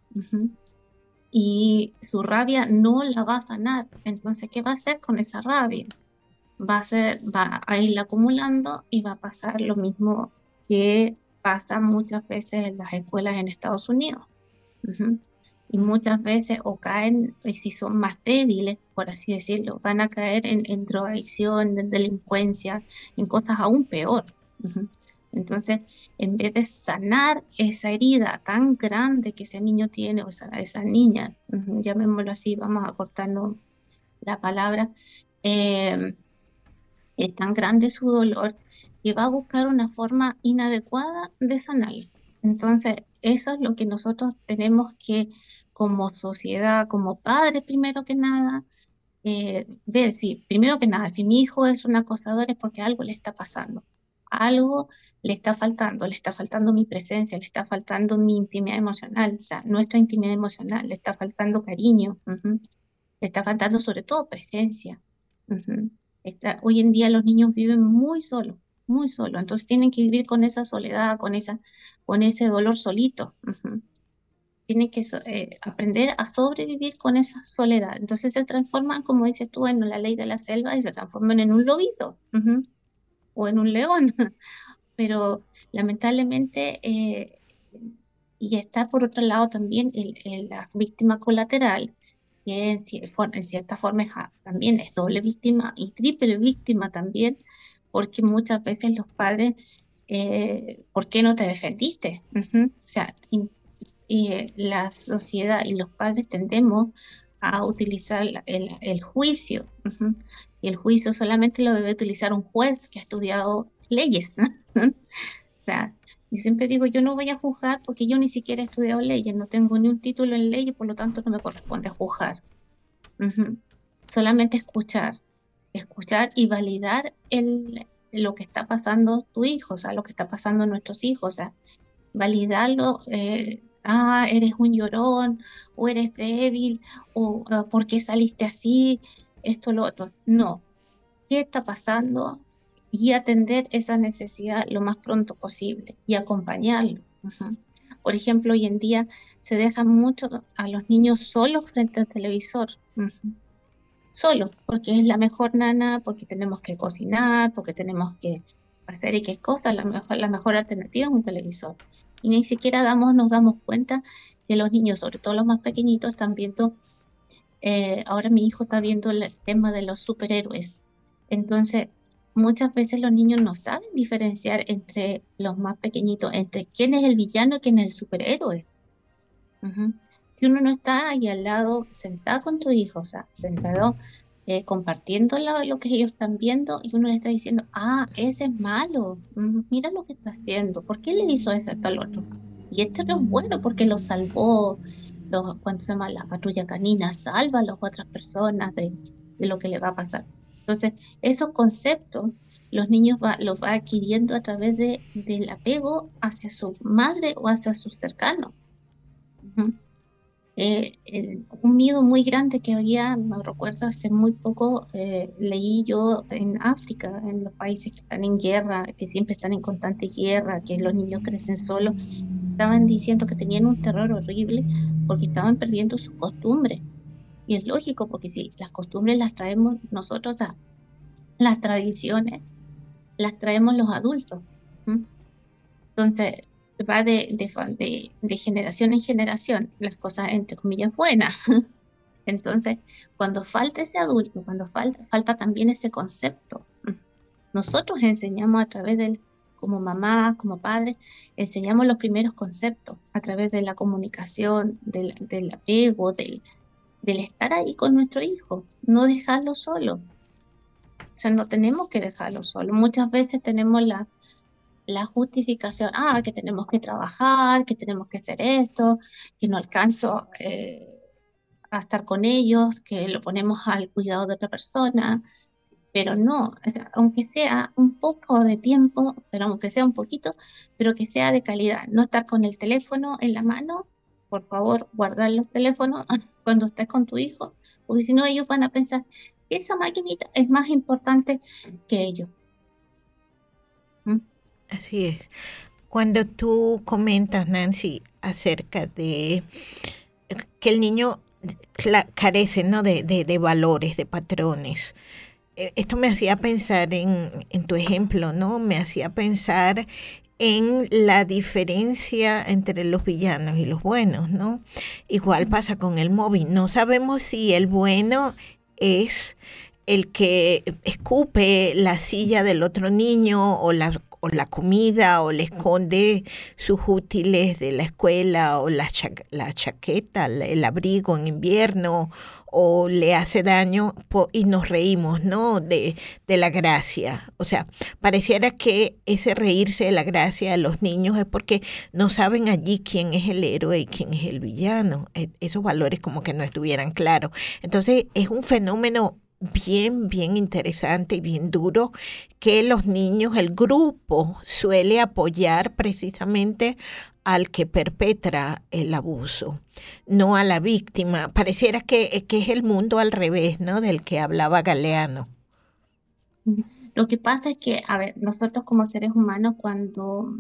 y su rabia no la va a sanar. Entonces, ¿qué va a hacer con esa rabia? Va a, ser, va a ir acumulando y va a pasar lo mismo que pasa muchas veces en las escuelas en Estados Unidos. Y muchas veces o caen, y si son más débiles, por así decirlo, van a caer en, en drogadicción, en delincuencia, en cosas aún peor. Entonces, en vez de sanar esa herida tan grande que ese niño tiene, o esa, esa niña, llamémoslo así, vamos a cortarnos la palabra, eh, es tan grande su dolor que va a buscar una forma inadecuada de sanarlo. Entonces, eso es lo que nosotros tenemos que, como sociedad, como padres, primero que nada, eh, ver si, primero que nada, si mi hijo es un acosador es porque algo le está pasando. Algo le está faltando, le está faltando mi presencia, le está faltando mi intimidad emocional, o sea, nuestra intimidad emocional, le está faltando cariño, le está faltando sobre todo presencia. hoy en día los niños viven muy solos, muy solos, entonces tienen que vivir con esa soledad, con, esa, con ese dolor solito. Tienen que eh, aprender a sobrevivir con esa soledad. Entonces se transforman, como dices tú, en la ley de la selva y se transforman en un lobito o en un león pero lamentablemente, eh, y está por otro lado también la víctima colateral, que en, cierta forma también es doble víctima y triple víctima también, porque muchas veces los padres, eh, ¿por qué no te defendiste? O sea, y, la sociedad y los padres tendemos a utilizar el, juicio, y el juicio solamente lo debe utilizar un juez que ha estudiado leyes. o sea, yo siempre digo, yo no voy a juzgar porque yo ni siquiera he estudiado leyes, no tengo ni un título en leyes, por lo tanto no me corresponde juzgar. Solamente escuchar, escuchar y validar lo que está pasando tu hijo, o sea, lo que está pasando nuestros hijos, o sea, validarlo, eh, ah, eres un llorón, o eres débil, o uh, por qué saliste así, esto, lo otro. No, ¿qué está pasando? y atender esa necesidad lo más pronto posible y acompañarlo. Por ejemplo, hoy en día se dejan mucho a los niños solos frente al televisor. Solos, porque es la mejor nana, porque tenemos que cocinar, porque tenemos que hacer y qué cosa, la mejor, la mejor alternativa es un televisor. Y ni siquiera damos, nos damos cuenta que los niños, sobre todo los más pequeñitos, están viendo, eh, ahora mi hijo está viendo el tema de los superhéroes. Entonces, muchas veces los niños no saben diferenciar entre los más pequeñitos, entre quién es el villano y quién es el superhéroe. Si uno no está ahí al lado, sentado con tu hijo, o sea, sentado eh, compartiendo lo, que ellos están viendo y uno le está diciendo, ah, ese es malo, mira lo que está haciendo, ¿por qué le hizo eso a tal otro? Y este no es bueno porque lo salvó, lo, cuando se llama la patrulla canina, salva a las otras personas de, lo que le va a pasar. Entonces, esos conceptos los niños los va adquiriendo a través de, del apego hacia su madre o hacia sus cercanos. Eh, un miedo muy grande que había, me recuerdo hace muy poco, eh, leí yo en África, en los países que están en guerra, que siempre están en constante guerra, que los niños crecen solos, estaban diciendo que tenían un terror horrible porque estaban perdiendo sus costumbres. Y es lógico, porque si las costumbres las traemos nosotros, a las tradiciones las traemos los adultos. Entonces, va de, de, generación en generación, las cosas entre comillas buenas. Entonces, cuando falta ese adulto, cuando falta, falta también ese concepto, nosotros enseñamos a través del, como mamá, como padre, enseñamos los primeros conceptos a través de la comunicación, del, del apego, del, del estar ahí con nuestro hijo, no dejarlo solo. O sea, no tenemos que dejarlo solo. Muchas veces tenemos la, la justificación, ah, que tenemos que trabajar, que tenemos que hacer esto, que no alcanzo eh, a estar con ellos, que lo ponemos al cuidado de otra persona, pero no, aunque sea un poco de tiempo, pero aunque sea un poquito, pero que sea de calidad, no estar con el teléfono en la mano, por favor, guardar los teléfonos cuando estés con tu hijo, porque si no ellos van a pensar que esa maquinita es más importante que ellos. ¿Mm? Así es. Cuando tú comentas, Nancy, acerca de que el niño carece ¿no? de, de, valores, de patrones, eh, esto me hacía pensar en, en, tu ejemplo, ¿no? Me hacía pensar en la diferencia entre los villanos y los buenos, ¿no? Igual pasa con el móvil. No sabemos si el bueno es el que escupe la silla del otro niño o la la comida o le esconde sus útiles de la escuela o la, la chaqueta, el abrigo en invierno o le hace daño y nos reímos, ¿no? De, de, la gracia. O sea, pareciera que ese reírse de la gracia de los niños es porque no saben allí quién es el héroe y quién es el villano. E, esos valores como que no estuvieran claros. Entonces es un fenómeno bien, bien interesante y bien duro que los niños, el grupo suele apoyar precisamente al que perpetra el abuso, no a la víctima. Pareciera que, que es el mundo al revés, ¿no? Del que hablaba Galeano. Lo que pasa es que, a ver, nosotros como seres humanos cuando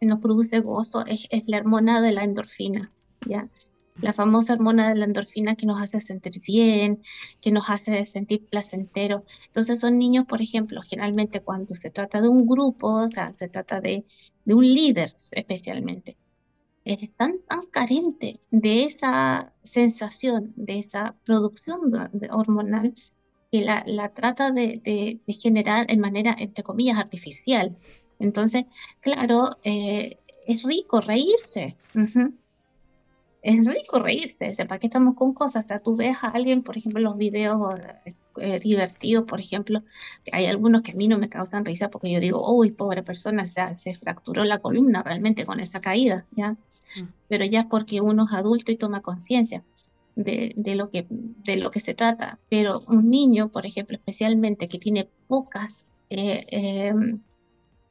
nos produce gozo es, es la hormona de la endorfina, ¿ya? La famosa hormona de la endorfina que nos hace sentir bien, que nos hace sentir placentero. Entonces son niños, por ejemplo, generalmente cuando se trata de un grupo, o sea, se trata de, de un líder especialmente, están tan carentes de esa sensación, de esa producción hormonal, que la, trata de, de, generar en manera, entre comillas, artificial. Entonces, claro, eh, es rico reírse es rico reírse, ¿para qué estamos con cosas? O sea, tú ves a alguien, por ejemplo, los videos eh, divertidos, por ejemplo, hay algunos que a mí no me causan risa porque yo digo, uy, pobre persona, o se fracturó la columna realmente con esa caída, ¿ya? Mm. Pero ya es porque uno es adulto y toma conciencia. De, de, lo que, de lo que se trata. Pero un niño, por ejemplo, especialmente que tiene pocas, eh, em,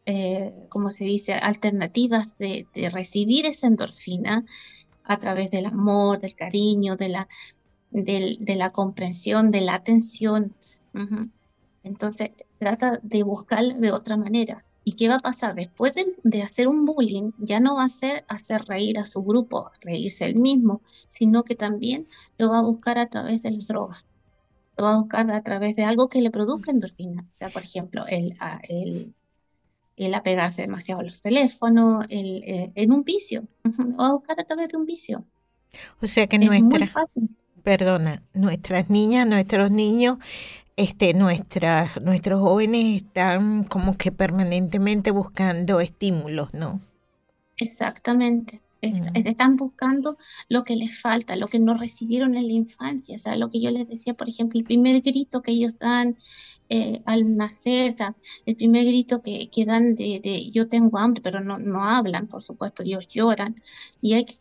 eh, como se dice, alternativas de, de, recibir esa endorfina, a través del amor, del cariño, de la, de la comprensión, de la atención. Entonces, trata de buscar de otra manera. ¿Y qué va a pasar? Después de, hacer un bullying, ya no va a ser hacer reír a su grupo, reírse él mismo, sino que también lo va a buscar a través de las drogas. Lo va a buscar a través de algo que le produzca endorfina. O sea, por ejemplo, el, el el apegarse demasiado a los teléfonos, el, eh, en un vicio, o a buscar a través de un vicio. O sea que nuestra, perdona, nuestras niñas, nuestros niños, este, nuestras, nuestros jóvenes están como que permanentemente buscando estímulos, ¿no? Exactamente. Mm. están buscando lo que les falta, lo que no recibieron en la infancia, o sea, lo que yo les decía, por ejemplo, el primer grito que ellos dan, eh, al nacer, o sea, el primer grito que, que dan de, de, yo tengo hambre, pero no, no hablan, por supuesto, ellos lloran y hay que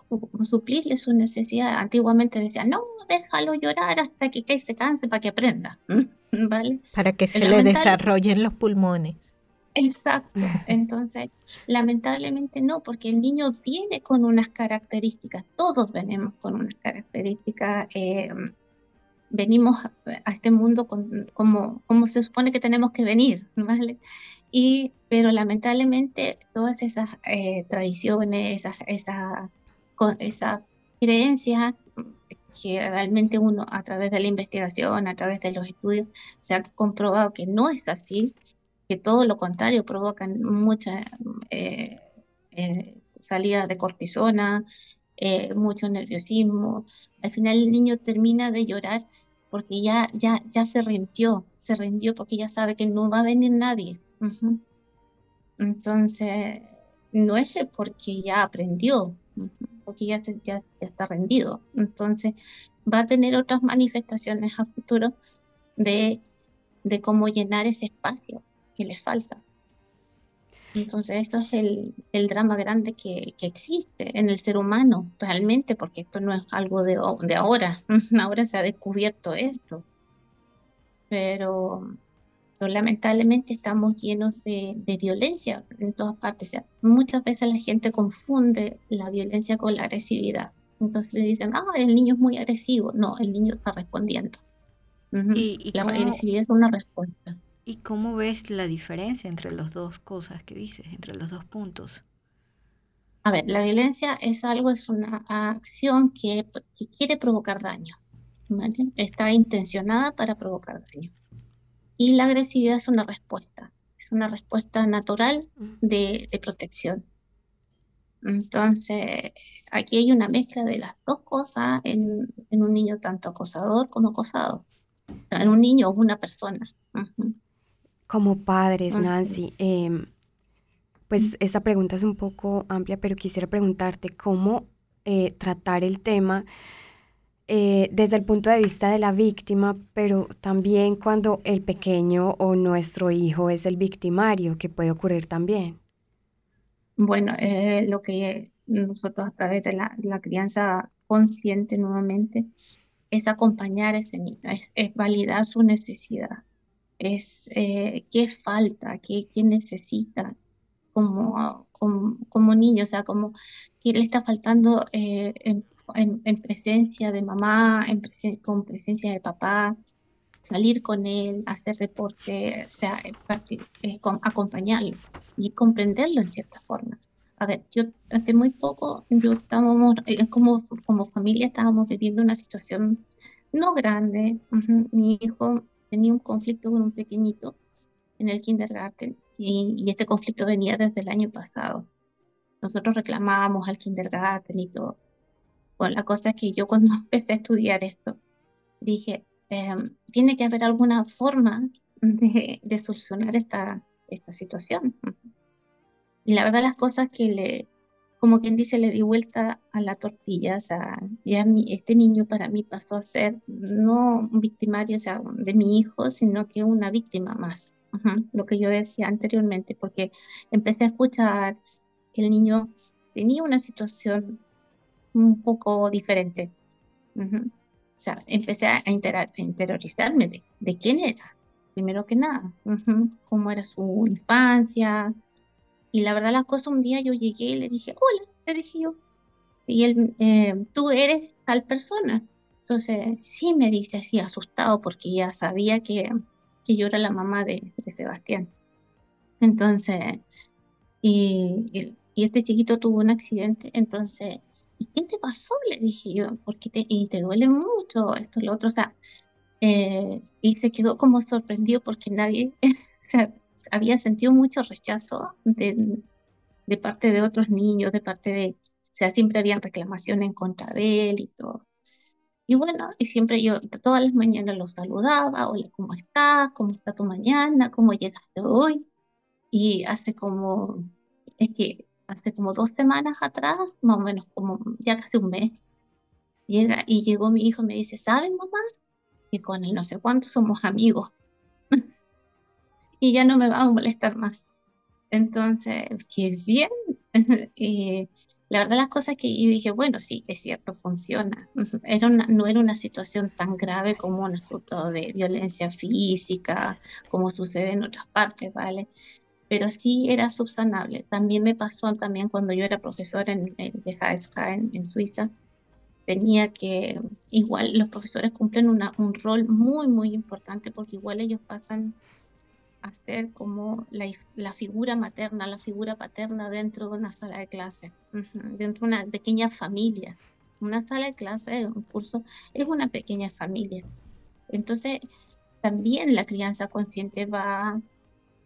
suplirles su necesidad. Antiguamente decían, no, déjalo llorar hasta que, se canse para que aprenda, ¿vale? Para que se le desarrollen los pulmones. Exacto, entonces lamentablemente no, porque el niño viene con unas características, todos venimos con unas características eh, venimos a este mundo como, como se supone que tenemos que venir, ¿vale? Y, pero lamentablemente todas esas eh, tradiciones, esas, esa, creencias que realmente uno a través de la investigación, a través de los estudios, se ha comprobado que no es así, que todo lo contrario provocan mucha eh, eh, salida de cortisona, mucho nerviosismo. Al final el niño termina de llorar porque ya, ya, ya se rindió, se rindió porque ya sabe que no va a venir nadie. Entonces, no es porque ya aprendió, porque ya, se, ya, está rendido. Entonces, va a tener otras manifestaciones a futuro de, de cómo llenar ese espacio que le falta. Entonces eso es el, el drama grande que, que, existe en el ser humano realmente, porque esto no es algo de, de ahora, ahora se ha descubierto esto. Pero, pero lamentablemente estamos llenos de, de, violencia en todas partes. muchas veces la gente confunde la violencia con la agresividad. Entonces le dicen, ah, el niño es muy agresivo. No, el niño está respondiendo. ¿Y, la agresividad es una respuesta. ¿Y cómo ves la diferencia entre las dos cosas que dices, entre los dos puntos? A ver, la violencia es algo, es una acción que, quiere provocar daño. Está intencionada para provocar daño. Y la agresividad es una respuesta, es una respuesta natural de, de protección. Entonces, aquí hay una mezcla de las dos cosas en, en un niño, tanto acosador como acosado. en un niño o una persona. Como padres, Nancy, em, pues esta pregunta es un poco amplia, pero quisiera preguntarte cómo eh, tratar el tema eh, desde el punto de vista de la víctima, pero también cuando el pequeño o nuestro hijo es el victimario, que puede ocurrir también. Bueno, eh, lo que nosotros a través de la, crianza consciente nuevamente es acompañar a ese niño, es validar su necesidad es eh, qué falta, qué, qué necesita como, como, niño, o sea, como qué le está faltando eh, en, en, presencia de mamá, en con presencia de papá, salir con él, hacer deporte, o sea, eh, acompañarlo y comprenderlo en cierta forma. A ver, yo hace muy poco, yo estábamos, como, como familia estábamos viviendo una situación no grande. Mi hijo tenía un conflicto con un pequeñito en el kindergarten y, este conflicto venía desde el año pasado. Nosotros reclamábamos al kindergarten y todo. Bueno, la cosa es que yo cuando empecé a estudiar esto, dije, em, tiene que haber alguna forma de, de, solucionar esta, esta situación. Y la verdad las cosas que le, como quien dice, le di vuelta a la tortilla, o sea, ya mi, este niño para mí pasó a ser no un victimario, o sea, de mi hijo, sino que una víctima más, lo que yo decía anteriormente, porque empecé a escuchar que el niño tenía una situación un poco diferente. O sea, empecé a, interiorizarme de, de, quién era, primero que nada, cómo era su infancia, y la verdad las cosas, un día yo llegué y le dije, hola, le dije yo. Y él, eh, tú eres tal persona. Entonces, sí, me dice así, asustado, porque ya sabía que, que yo era la mamá de, Sebastián. Entonces, y, y, este chiquito tuvo un accidente, entonces, ¿y qué te pasó? Le dije yo, porque te, y te duele mucho esto, lo otro, o sea, eh, y se quedó como sorprendido porque nadie, o había sentido mucho rechazo de, de parte de otros niños, de parte de, o sea, siempre habían reclamaciones en contra de él y todo. Y bueno, y siempre yo todas las mañanas lo saludaba, hola, ¿cómo estás? ¿Cómo está tu mañana? ¿Cómo llegaste hoy? Y hace como, es que hace como dos semanas atrás, más o menos como ya casi un mes, llega y llegó mi hijo y me dice, ¿sabes mamá? Que con el no sé cuánto somos amigos y ya no me va a molestar más. Entonces, qué bien. y la verdad las cosas que yo dije, bueno, sí, es cierto, funciona. Era no era una situación tan grave como un asunto de violencia física, como sucede en otras partes, ¿vale? Pero sí era subsanable. También me pasó también cuando yo era profesora en, de HSK en, en Suiza, tenía que, igual los profesores cumplen una, un rol muy, muy importante porque igual ellos pasan hacer como la, figura materna, la figura paterna dentro de una sala de clase, dentro de una pequeña familia. Una sala de clase, un curso, es una pequeña familia. Entonces, también la crianza consciente va,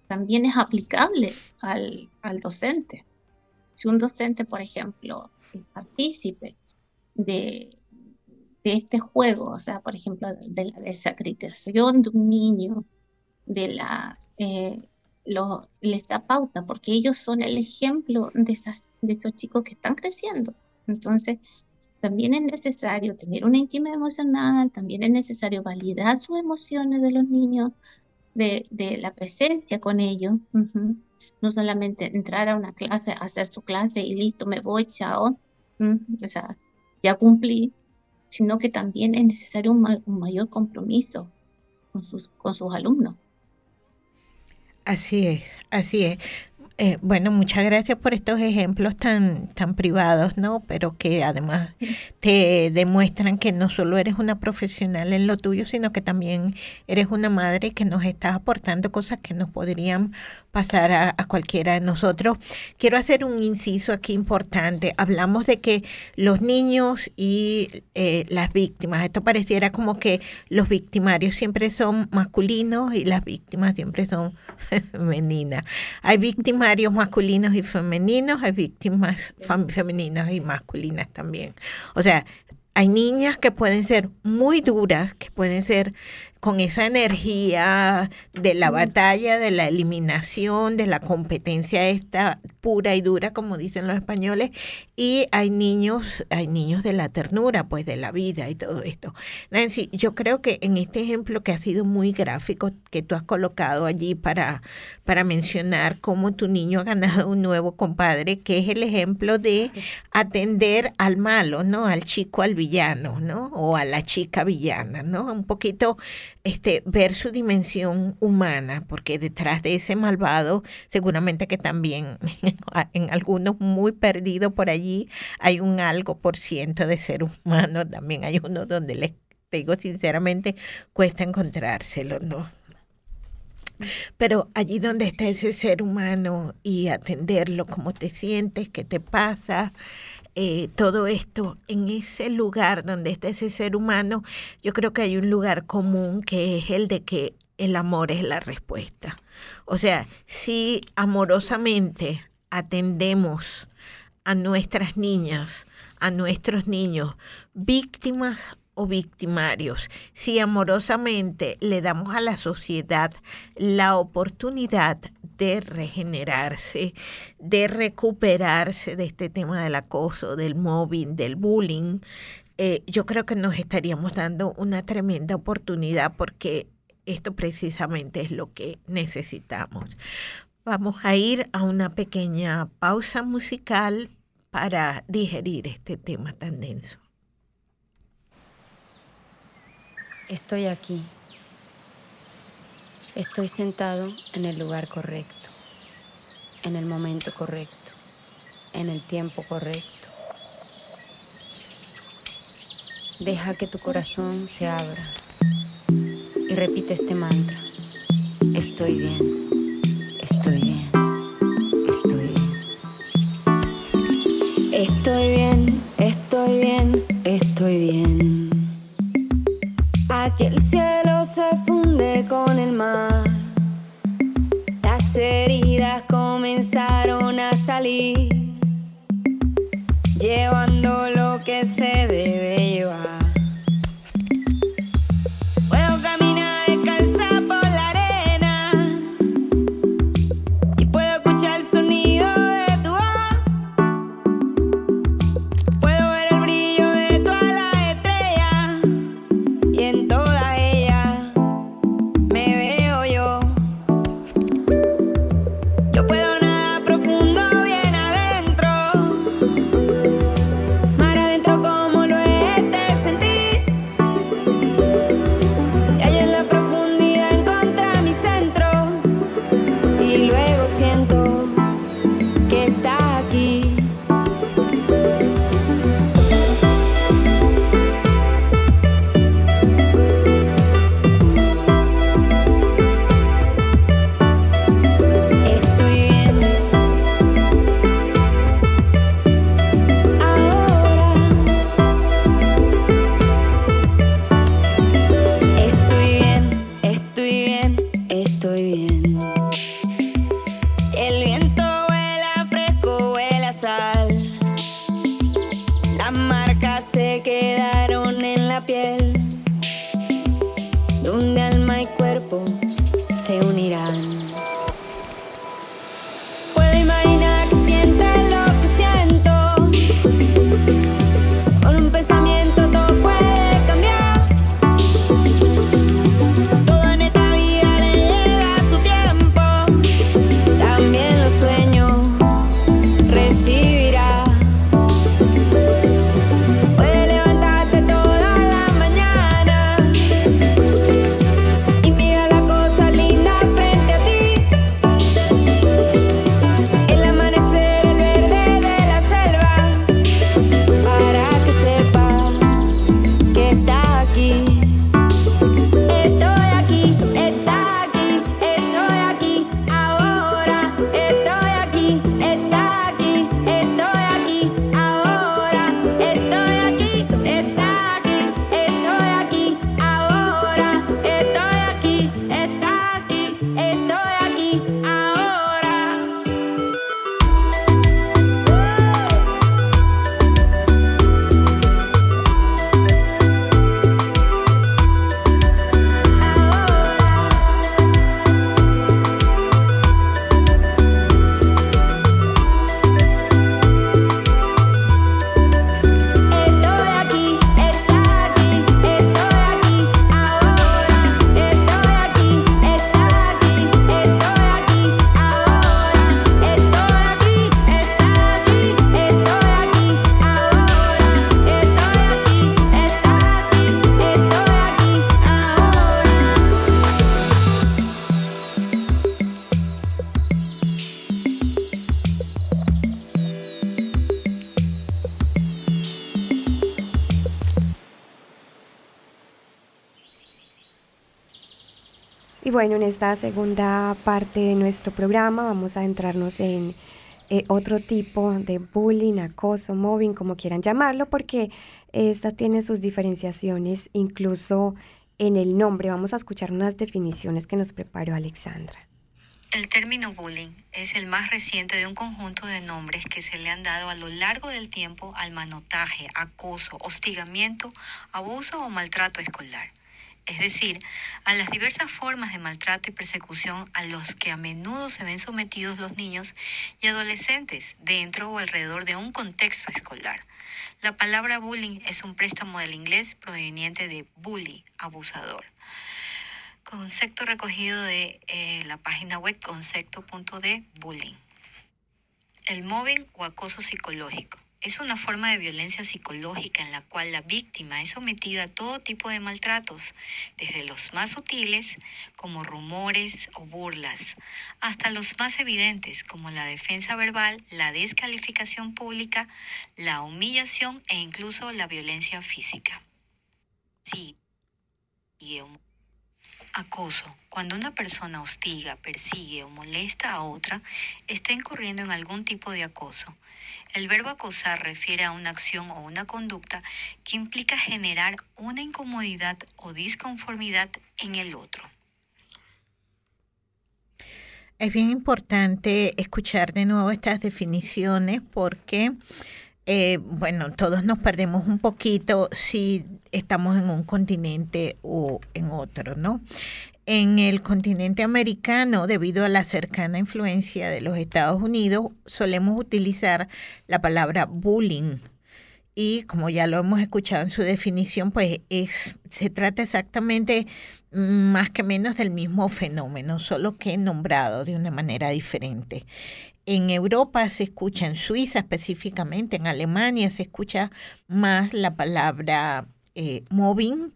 también es aplicable al, al docente. Si un docente, por ejemplo, es partícipe de, de este juego, o sea, por ejemplo, de la desacreditación de un niño, de la eh, lo, les da pauta, porque ellos son el ejemplo de, esas, de esos chicos que están creciendo. Entonces, también es necesario tener una intimidad emocional, también es necesario validar sus emociones de los niños, de, la presencia con ellos. No solamente entrar a una clase, hacer su clase y listo, me voy, chao. O sea, ya cumplí, sino que también es necesario un, mayor compromiso con sus alumnos. Así es, así es. Eh, bueno, muchas gracias por estos ejemplos tan, tan privados, ¿no? Pero que además te demuestran que no solo eres una profesional en lo tuyo, sino que también eres una madre que nos está aportando cosas que nos podrían pasar a, cualquiera de nosotros. Quiero hacer un inciso aquí importante. Hablamos de que los niños y eh, las víctimas, esto pareciera como que los victimarios siempre son masculinos y las víctimas siempre son femeninas. Hay victimarios masculinos y femeninos, hay víctimas femeninas y masculinas también. O sea, hay niñas que pueden ser muy duras, que pueden ser con esa energía de la batalla, de la eliminación, de la competencia esta pura y dura, como dicen los españoles, y hay niños, hay niños de la ternura, pues de la vida y todo esto. Nancy, yo creo que en este ejemplo que ha sido muy gráfico, que tú has colocado allí para, para mencionar cómo tu niño ha ganado un nuevo compadre, que es el ejemplo de atender al malo, ¿no? Al chico, al villano, ¿no? O a la chica villana, ¿no? Un poquito este, ver su dimensión humana, porque detrás de ese malvado, seguramente que también en algunos muy perdidos por allí, hay un algo por ciento de ser humano, también hay uno donde les digo sinceramente, cuesta encontrárselo, ¿no? Pero allí donde está ese ser humano y atenderlo, cómo te sientes, qué te pasa, eh, todo esto en ese lugar donde está ese ser humano, yo creo que hay un lugar común que es el de que el amor es la respuesta. O sea, si amorosamente atendemos a nuestras niñas, a nuestros niños, víctimas o victimarios, si amorosamente le damos a la sociedad la oportunidad de regenerarse, de recuperarse de este tema del acoso, del mobbing, del bullying, eh, yo creo que nos estaríamos dando una tremenda oportunidad porque esto precisamente es lo que necesitamos. Vamos a ir a una pequeña pausa musical para digerir este tema tan denso. Estoy aquí. Estoy sentado en el lugar correcto, en el momento correcto, en el tiempo correcto. Deja que tu corazón se abra y repite este mantra. Estoy bien, estoy bien, estoy bien. Estoy bien, estoy bien, estoy bien. Aquí el cielo se funde con el mar. Las heridas comenzaron a salir, llevando lo que se debe llevar. Bueno, en esta segunda parte de nuestro programa vamos a entrarnos en eh, otro tipo de bullying, acoso, mobbing, como quieran llamarlo, porque esta tiene sus diferenciaciones incluso en el nombre. Vamos a escuchar unas definiciones que nos preparó Alexandra. El término bullying es el más reciente de un conjunto de nombres que se le han dado a lo largo del tiempo al manotaje, acoso, hostigamiento, abuso o maltrato escolar es decir, a las diversas formas de maltrato y persecución a los que a menudo se ven sometidos los niños y adolescentes dentro o alrededor de un contexto escolar. La palabra bullying es un préstamo del inglés proveniente de bully, abusador. Concepto recogido de eh, la página web concepto.de bullying. El mobbing o acoso psicológico es una forma de violencia psicológica en la cual la víctima es sometida a todo tipo de maltratos, desde los más sutiles, como rumores o burlas, hasta los más evidentes, como la defensa verbal, la descalificación pública, la humillación e incluso la violencia física. Sí. Acoso. Cuando una persona hostiga, persigue o molesta a otra, está incurriendo en algún tipo de acoso. El verbo acosar refiere a una acción o una conducta que implica generar una incomodidad o disconformidad en el otro. Es bien importante escuchar de nuevo estas definiciones porque, eh, bueno, todos nos perdemos un poquito si estamos en un continente o en otro, ¿no? En el continente americano, debido a la cercana influencia de los Estados Unidos, solemos utilizar la palabra bullying. Y como ya lo hemos escuchado en su definición, pues es, se trata exactamente mm, más que menos del mismo fenómeno, solo que nombrado de una manera diferente. En Europa se escucha, en Suiza específicamente, en Alemania se escucha más la palabra eh, mobbing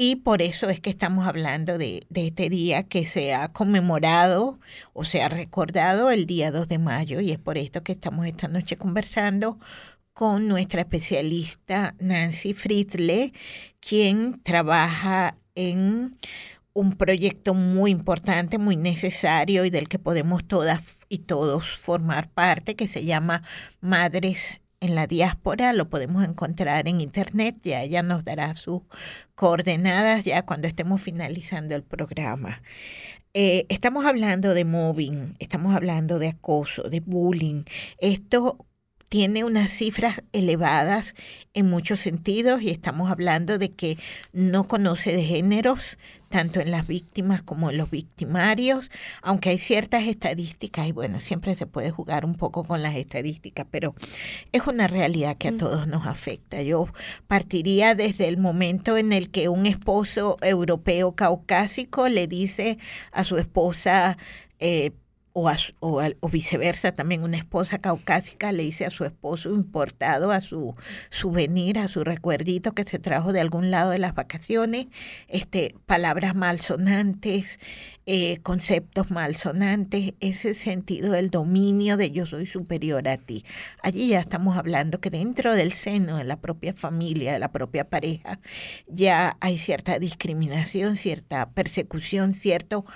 y por eso es que estamos hablando de, este día que se ha conmemorado o se ha recordado el día 2 de mayo y es por esto que estamos esta noche conversando con nuestra especialista Nancy Fritzle, quien trabaja en un proyecto muy importante, muy necesario y del que podemos todas y todos formar parte, que se llama Madres en la diáspora, lo podemos encontrar en internet, ya ella nos dará sus coordenadas ya cuando estemos finalizando el programa. Eh, estamos hablando de mobbing, estamos hablando de acoso, de bullying. Esto tiene unas cifras elevadas en muchos sentidos y estamos hablando de que no conoce de géneros, tanto en las víctimas como en los victimarios, aunque hay ciertas estadísticas y bueno, siempre se puede jugar un poco con las estadísticas, pero es una realidad que a todos nos afecta. Yo partiría desde el momento en el que un esposo europeo caucásico le dice a su esposa, eh, o, o, viceversa, también una esposa caucásica le dice a su esposo importado, a su souvenir, a su recuerdito que se trajo de algún lado de las vacaciones, este, palabras malsonantes, eh, conceptos malsonantes, ese sentido del dominio de yo soy superior a ti. Allí ya estamos hablando que dentro del seno de la propia familia, de la propia pareja, ya hay cierta discriminación, cierta persecución, cierto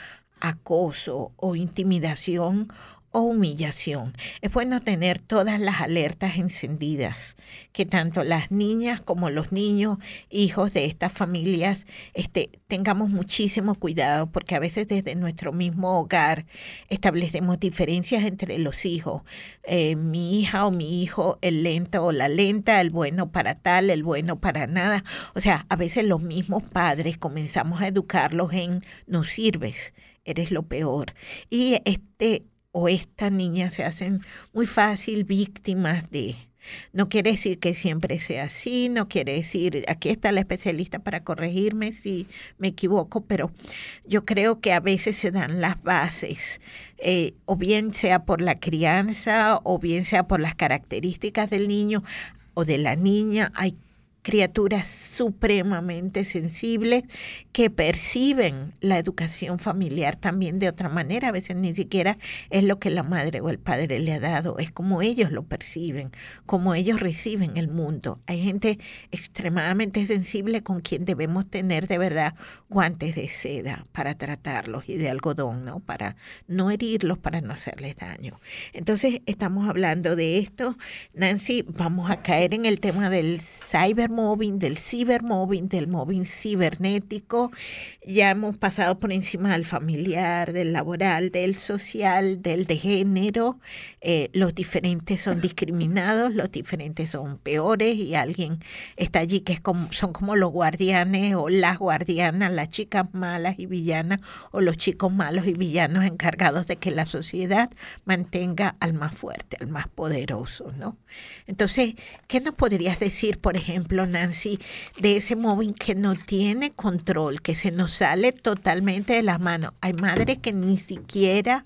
acoso o intimidación o humillación. Es bueno tener todas las alertas encendidas, que tanto las niñas como los niños, hijos de estas familias, este, tengamos muchísimo cuidado, porque a veces desde nuestro mismo hogar establecemos diferencias entre los hijos. Eh, mi hija o mi hijo, el lento o la lenta, el bueno para tal, el bueno para nada. O sea, a veces los mismos padres comenzamos a educarlos en no sirves eres lo peor. Y este o esta niña se hacen muy fácil víctimas de... No quiere decir que siempre sea así, no quiere decir, aquí está la especialista para corregirme si me equivoco, pero yo creo que a veces se dan las bases, eh, o bien sea por la crianza, o bien sea por las características del niño o de la niña. Hay criaturas supremamente sensibles que perciben la educación familiar también de otra manera. A veces ni siquiera es lo que la madre o el padre le ha dado, es como ellos lo perciben, como ellos reciben el mundo. Hay gente extremadamente sensible con quien debemos tener de verdad guantes de seda para tratarlos y de algodón, ¿no? Para no herirlos, para no hacerles daño. Entonces, estamos hablando de esto. Nancy, vamos a caer en el tema del cybermobbing, del cibermobbing, del mobbing cibernético. Ya hemos pasado por encima del familiar, del laboral, del social, del de género. Eh, los diferentes son discriminados, los diferentes son peores y alguien está allí que son como los guardianes o las guardianas, las chicas malas y villanas o los chicos malos y villanos encargados de que la sociedad mantenga al más fuerte, al más poderoso, ¿no? Entonces, ¿qué nos podrías decir, por ejemplo, Nancy, de ese móvil que no tiene control, que se nos sale totalmente de las manos? Hay madres que ni siquiera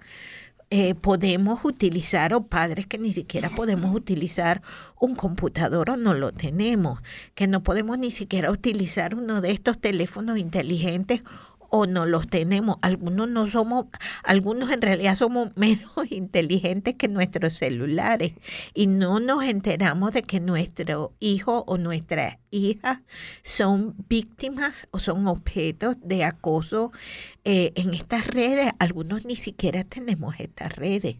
eh, podemos utilizar o padres que ni siquiera podemos utilizar un computador o no lo tenemos, que no podemos ni siquiera utilizar uno de estos teléfonos inteligentes o no los tenemos. Algunos no somos, algunos en realidad somos menos inteligentes que nuestros celulares y no nos enteramos de que nuestro hijo o nuestra hija son víctimas o son objetos de acoso eh, en estas redes. Algunos ni siquiera tenemos estas redes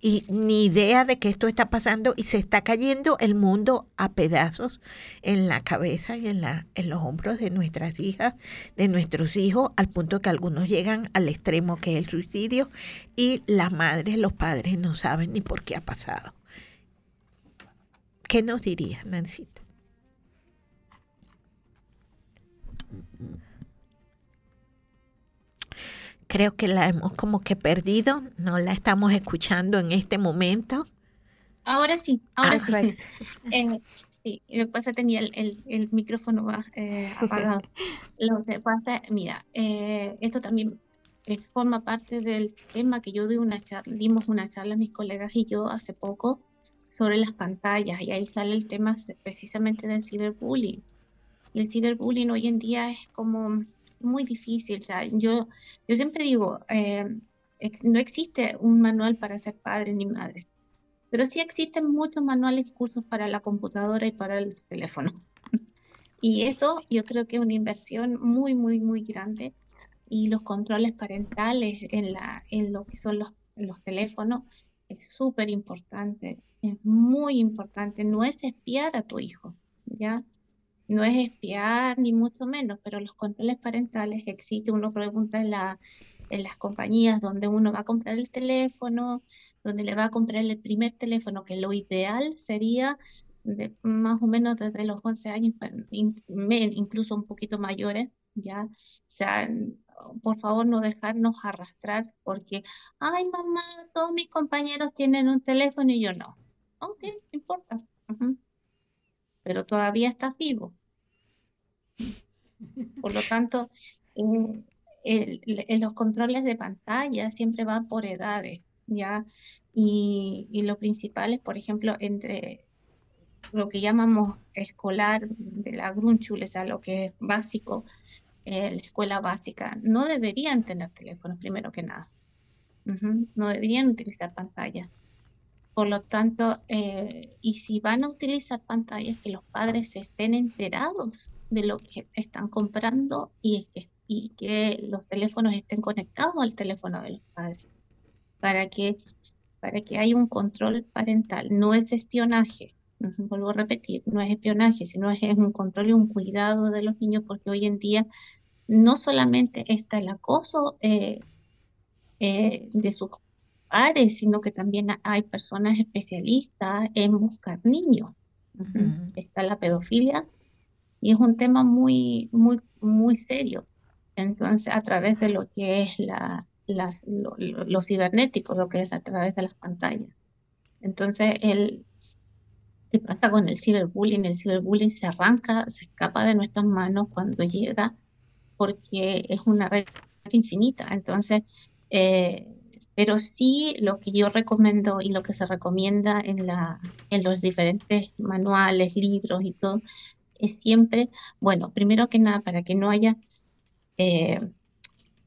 y ni idea de que esto está pasando y se está cayendo el mundo a pedazos en la cabeza y en, la, en los hombros de nuestras hijas, de nuestros hijos, al punto que algunos llegan al extremo que es el suicidio y las madres, los padres no saben ni por qué ha pasado. ¿Qué nos dirías, Nancita? Creo que la hemos como que perdido, no la estamos escuchando en este momento. Ahora sí, ahora ah, sí. Eh, sí, lo que pasa tenía el, el, micrófono eh, apagado. lo que pasa, mira, eh, esto también forma parte del tema que yo di una charla, dimos una charla mis colegas y yo hace poco sobre las pantallas y ahí sale el tema precisamente del ciberbullying. Y el ciberbullying hoy en día es como muy difícil. O sea, yo, yo siempre digo, eh, no existe un manual para ser padre ni madre, pero sí existen muchos manuales y cursos para la computadora y para el teléfono. y eso yo creo que es una inversión muy, muy, muy grande. Y los controles parentales en, la, en lo que son los, los teléfonos es súper importante, es muy importante. No es espiar a tu hijo, ¿ya? No es espiar ni mucho menos, pero los controles parentales existen. Uno pregunta en, la, las compañías donde uno va a comprar el teléfono, donde le va a comprar el primer teléfono, que lo ideal sería más o menos desde los 11 años, incluso un poquito mayores, ya. O sea, por favor no dejarnos arrastrar porque, ay mamá, todos mis compañeros tienen un teléfono y yo no. Ok, no importa pero todavía estás vivo. Por lo tanto, en, los controles de pantalla siempre van por edades, ¿ya? Y, y lo principal es, por ejemplo, entre lo que llamamos escolar de la Grundschule, o sea, lo que es básico, eh, la escuela básica, no deberían tener teléfonos primero que nada. No deberían utilizar pantalla. Por lo tanto, eh, y si van a utilizar pantallas, que los padres estén enterados de lo que están comprando y, que, y que los teléfonos estén conectados al teléfono de los padres, para que, para que haya un control parental. No es espionaje, vuelvo a repetir, no es espionaje, sino es un control y un cuidado de los niños, porque hoy en día no solamente está el acoso eh, eh, de sus sino que también hay personas especialistas en buscar niños. Está la pedofilia y es un tema muy, muy, muy serio. Entonces, a través de lo que es la, las, lo, cibernético, lo que es a través de las pantallas. Entonces, el, ¿qué pasa con el ciberbullying? El ciberbullying se arranca, se escapa de nuestras manos cuando llega, porque es una red infinita. Entonces, eh, pero sí lo que yo recomiendo y lo que se recomienda en, la, en los diferentes manuales, libros y todo, es siempre, bueno, primero que nada, para que no haya, eh,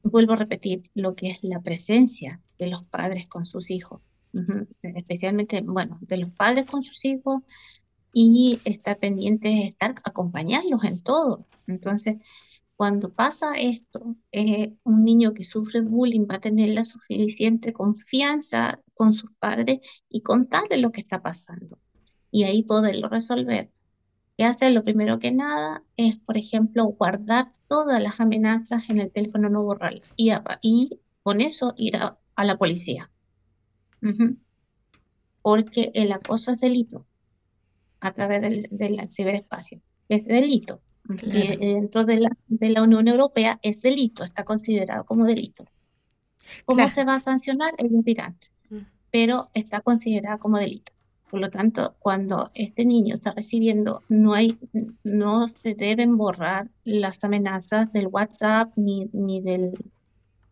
vuelvo a repetir, lo que es la presencia de los padres con sus hijos, especialmente, bueno, de los padres con sus hijos y estar pendientes, estar, acompañarlos en todo. Entonces, cuando pasa esto, eh, un niño que sufre bullying va a tener la suficiente confianza con sus padres y contarle lo que está pasando y ahí poderlo resolver. ¿Qué hace? Lo primero que nada es, por ejemplo, guardar todas las amenazas en el teléfono, no borrarlas y, y con eso ir a, la policía. Porque el acoso es delito a través del, del ciberespacio. Es delito. Dentro de la, de la Unión Europea es delito, está considerado como delito. ¿Cómo se va a sancionar? Ellos dirán, mm. pero está considerado como delito. Por lo tanto, cuando este niño está recibiendo, no hay, no se deben borrar las amenazas del WhatsApp ni, ni del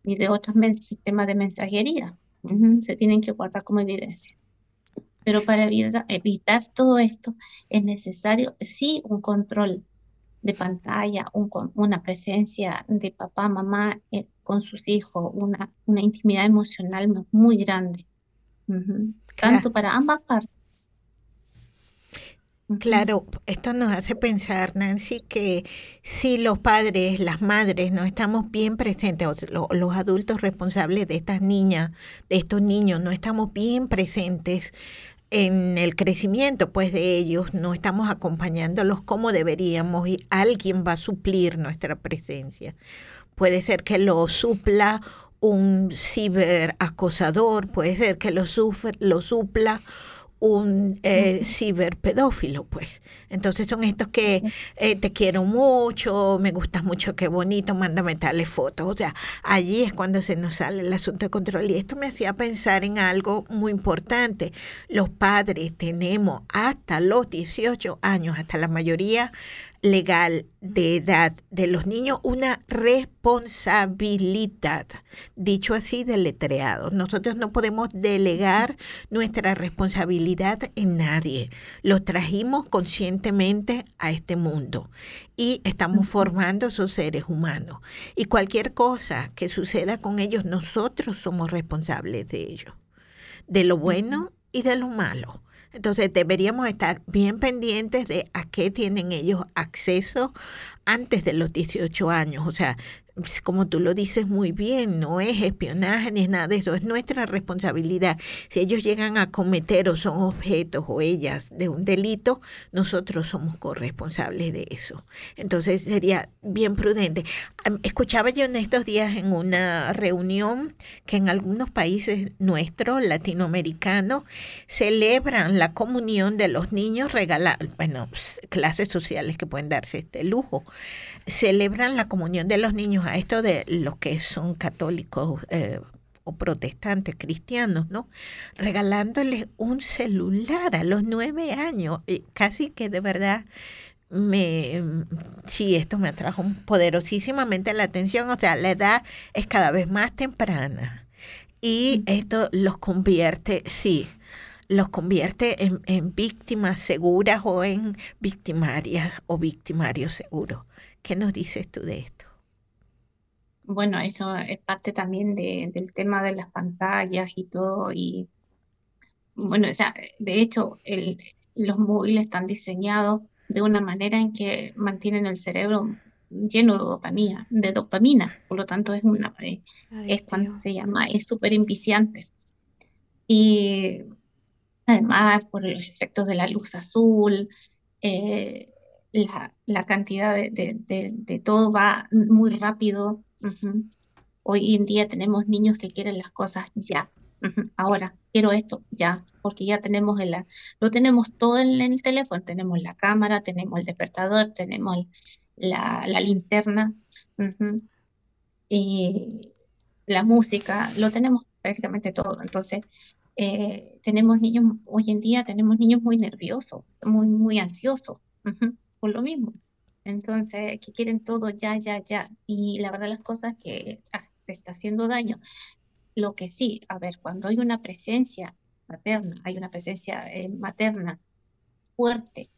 ni de otros sistemas de mensajería. Se tienen que guardar como evidencia. Pero para evitar, todo esto es necesario, sí, un control de pantalla, una presencia de papá, mamá eh, con sus hijos, una, una intimidad emocional muy grande, tanto para ambas partes. Claro, esto nos hace pensar, Nancy, que si los padres, las madres, no estamos bien presentes, los adultos responsables de estas niñas, de estos niños, no estamos bien presentes en el crecimiento pues de ellos, no estamos acompañándolos como deberíamos y alguien va a suplir nuestra presencia. Puede ser que lo supla un ciberacosador, puede ser que lo, lo supla un eh, ciberpedófilo, pues. Entonces son estos que eh, te quiero mucho, me gustas mucho, qué bonito, mándame tales fotos. O sea, allí es cuando se nos sale el asunto de control. Y esto me hacía pensar en algo muy importante. Los padres tenemos hasta los 18 años, hasta la mayoría legal de edad de los niños una responsabilidad, dicho así deletreado. Nosotros no podemos delegar nuestra responsabilidad en nadie. Lo trajimos conscientemente a este mundo y estamos formando esos seres humanos. Y cualquier cosa que suceda con ellos, nosotros somos responsables de ello, de lo bueno y de lo malo. Entonces deberíamos estar bien pendientes de a qué tienen ellos acceso antes de los 18 años. O sea, como tú lo dices muy bien, no es espionaje ni nada de eso, es nuestra responsabilidad. Si ellos llegan a cometer o son objetos o ellas de un delito, nosotros somos corresponsables de eso. Entonces sería bien prudente. Escuchaba yo en estos días en una reunión que en algunos países nuestros, latinoamericanos, celebran la comunión de los niños regalando, bueno, clases sociales que pueden darse este lujo celebran la comunión de los niños a esto de los que son católicos eh, o protestantes, cristianos, ¿no? Regalándoles un celular a los nueve años, casi que de verdad me sí esto me atrajo poderosísimamente la atención. O sea la edad es cada vez más temprana. Y esto los convierte sí los convierte en, en víctimas seguras o en victimarias o victimarios seguros ¿Qué nos dices tú de esto? Bueno, eso es parte también del tema de las pantallas y todo. Y bueno, o sea, de hecho, el, los móviles están diseñados de una manera en que mantienen el cerebro lleno de dopamina, de dopamina, por lo tanto es una eh, es cuando se llama, es súper impiciante. Y además por los efectos de la luz azul, eh, la, cantidad de, todo va muy rápido. Hoy en día tenemos niños que quieren las cosas ya. Ahora, quiero esto ya, porque ya tenemos el, lo tenemos todo en, el teléfono, tenemos la cámara, tenemos el despertador, tenemos la, linterna, y la música, lo tenemos prácticamente todo. Entonces, eh, tenemos niños, hoy en día tenemos niños muy nerviosos, muy, muy ansiosos por lo mismo. Entonces, que quieren todo ya, ya, ya. Y la verdad las cosas que te está haciendo daño. Lo que sí, a ver, cuando hay una presencia materna, hay una presencia eh, materna fuerte,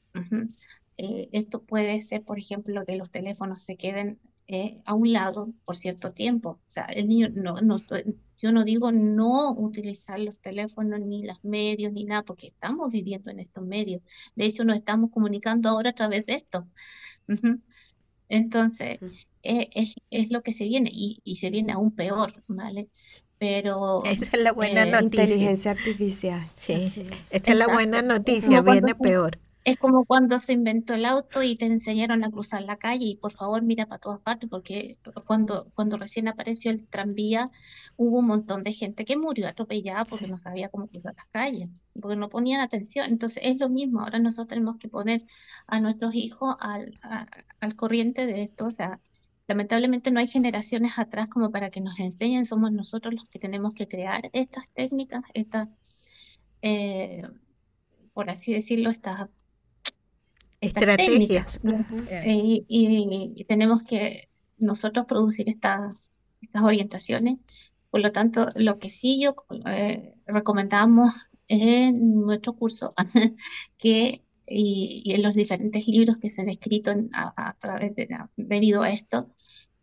eh, esto puede ser, por ejemplo, que los teléfonos se queden eh, a un lado por cierto tiempo. O sea, el niño no, no, yo no digo no utilizar los teléfonos ni los medios ni nada, porque estamos viviendo en estos medios. De hecho, nos estamos comunicando ahora a través de esto. Entonces, es, es, es, lo que se viene y, y, se viene aún peor, ¿vale? Pero... Esa es la buena eh, noticia. Inteligencia artificial. Sí, esa es la buena noticia, viene peor. Es como cuando se inventó el auto y te enseñaron a cruzar la calle y por favor mira para todas partes porque cuando, cuando recién apareció el tranvía hubo un montón de gente que murió atropellada porque no sabía cómo cruzar las calles, porque no ponían atención. Entonces es lo mismo, ahora nosotros tenemos que poner a nuestros hijos al, al corriente de esto. O sea, lamentablemente no hay generaciones atrás como para que nos enseñen, somos nosotros los que tenemos que crear estas técnicas, estas... Eh, por así decirlo, estas estrategias. Eh, y, tenemos que nosotros producir estas, estas orientaciones. Por lo tanto, lo que sí yo eh, recomendamos en nuestro curso que y, en los diferentes libros que se han escrito a, través de, debido a esto,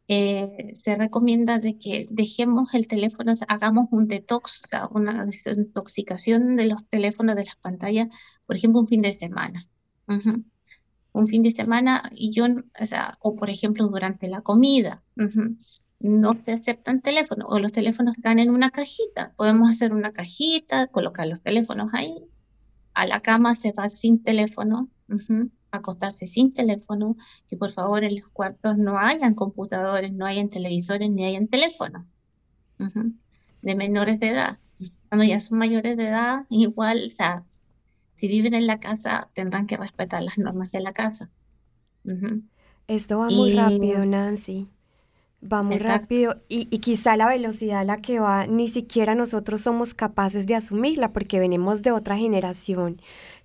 eh, se recomienda de que dejemos el teléfono, hagamos un detox, o sea, una desintoxicación de los teléfonos, de las pantallas, por ejemplo, un fin de semana un fin de semana y yo, o sea, o por ejemplo durante la comida, no se aceptan teléfonos o los teléfonos están en una cajita. Podemos hacer una cajita, colocar los teléfonos ahí. A la cama se va sin teléfono, acostarse sin teléfono, que por favor en los cuartos no hayan computadores, no hayan televisores, ni hayan teléfonos de menores de edad. Cuando ya son mayores de edad, igual, o sea, si viven en la casa, tendrán que respetar las normas de la casa. Esto va muy rápido, Nancy. Va muy rápido y, y, quizá la velocidad a la que va ni siquiera nosotros somos capaces de asumirla porque venimos de otra generación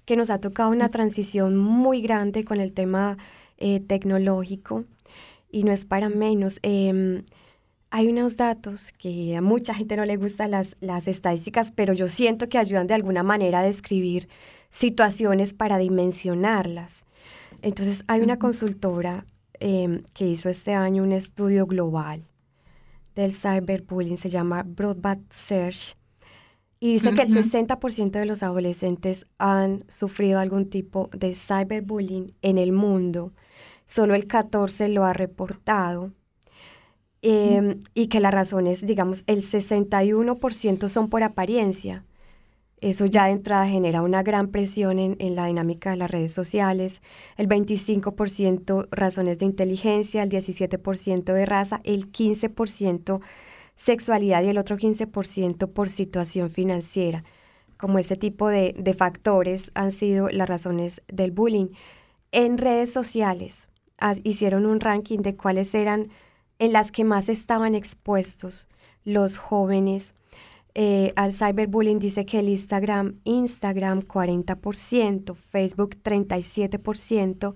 que nos ha tocado una transición muy grande con el tema eh, tecnológico y no es para menos. Em, hay unos datos que a mucha gente no le gustan las, las estadísticas, pero yo siento que ayudan de alguna manera a describir situaciones para dimensionarlas. Entonces hay una consultora em, que hizo este año un estudio global del cyberbullying, se llama Broadband Search, y dice que el 60% de los adolescentes han sufrido algún tipo de cyberbullying en el mundo, solo el 14% lo ha reportado. Em, y que las razones, digamos, el 61% son por apariencia, eso ya de entrada genera una gran presión en, la dinámica de las redes sociales. El 25% razones de inteligencia, el 17% de raza, el 15% sexualidad y el otro 15% por situación financiera. Como ese tipo de, factores han sido las razones del bullying. En redes sociales hicieron un ranking de cuáles eran en las que más estaban expuestos los jóvenes eh, al cyberbullying dice que el Instagram, Instagram 40%, Facebook 37%,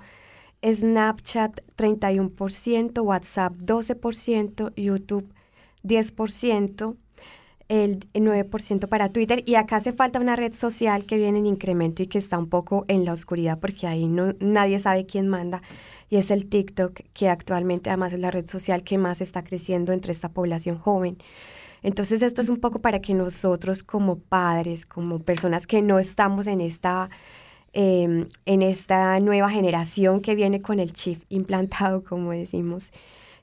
Snapchat 31%, WhatsApp 12%, YouTube 10%, el 9% para Twitter y acá hace falta una red social que viene en incremento y que está un poco en la oscuridad porque ahí no, nadie sabe quién manda y es el TikTok que actualmente además es la red social que más está creciendo entre esta población joven. Entonces esto es un poco para que nosotros como padres, como personas que no estamos en esta, em, en esta nueva generación que viene con el chip implantado, como decimos,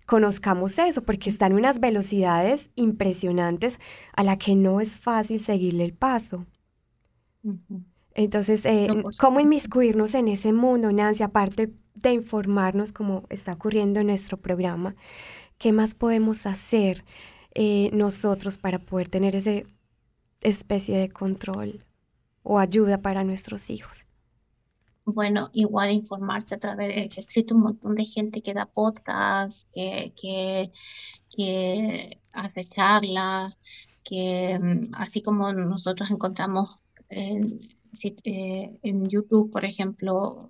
conozcamos eso, porque están unas velocidades impresionantes a la que no es fácil seguirle el paso. Entonces, eh, ¿cómo inmiscuirnos en ese mundo, Nancy? Aparte de informarnos como está ocurriendo en nuestro programa, ¿qué más podemos hacer? Eh, nosotros para poder tener esa especie de control o ayuda para nuestros hijos? Bueno, igual informarse a través de, existe un montón de gente que da podcast, que, que, hace charlas, que mm, así como nosotros encontramos en, eh, YouTube, por ejemplo,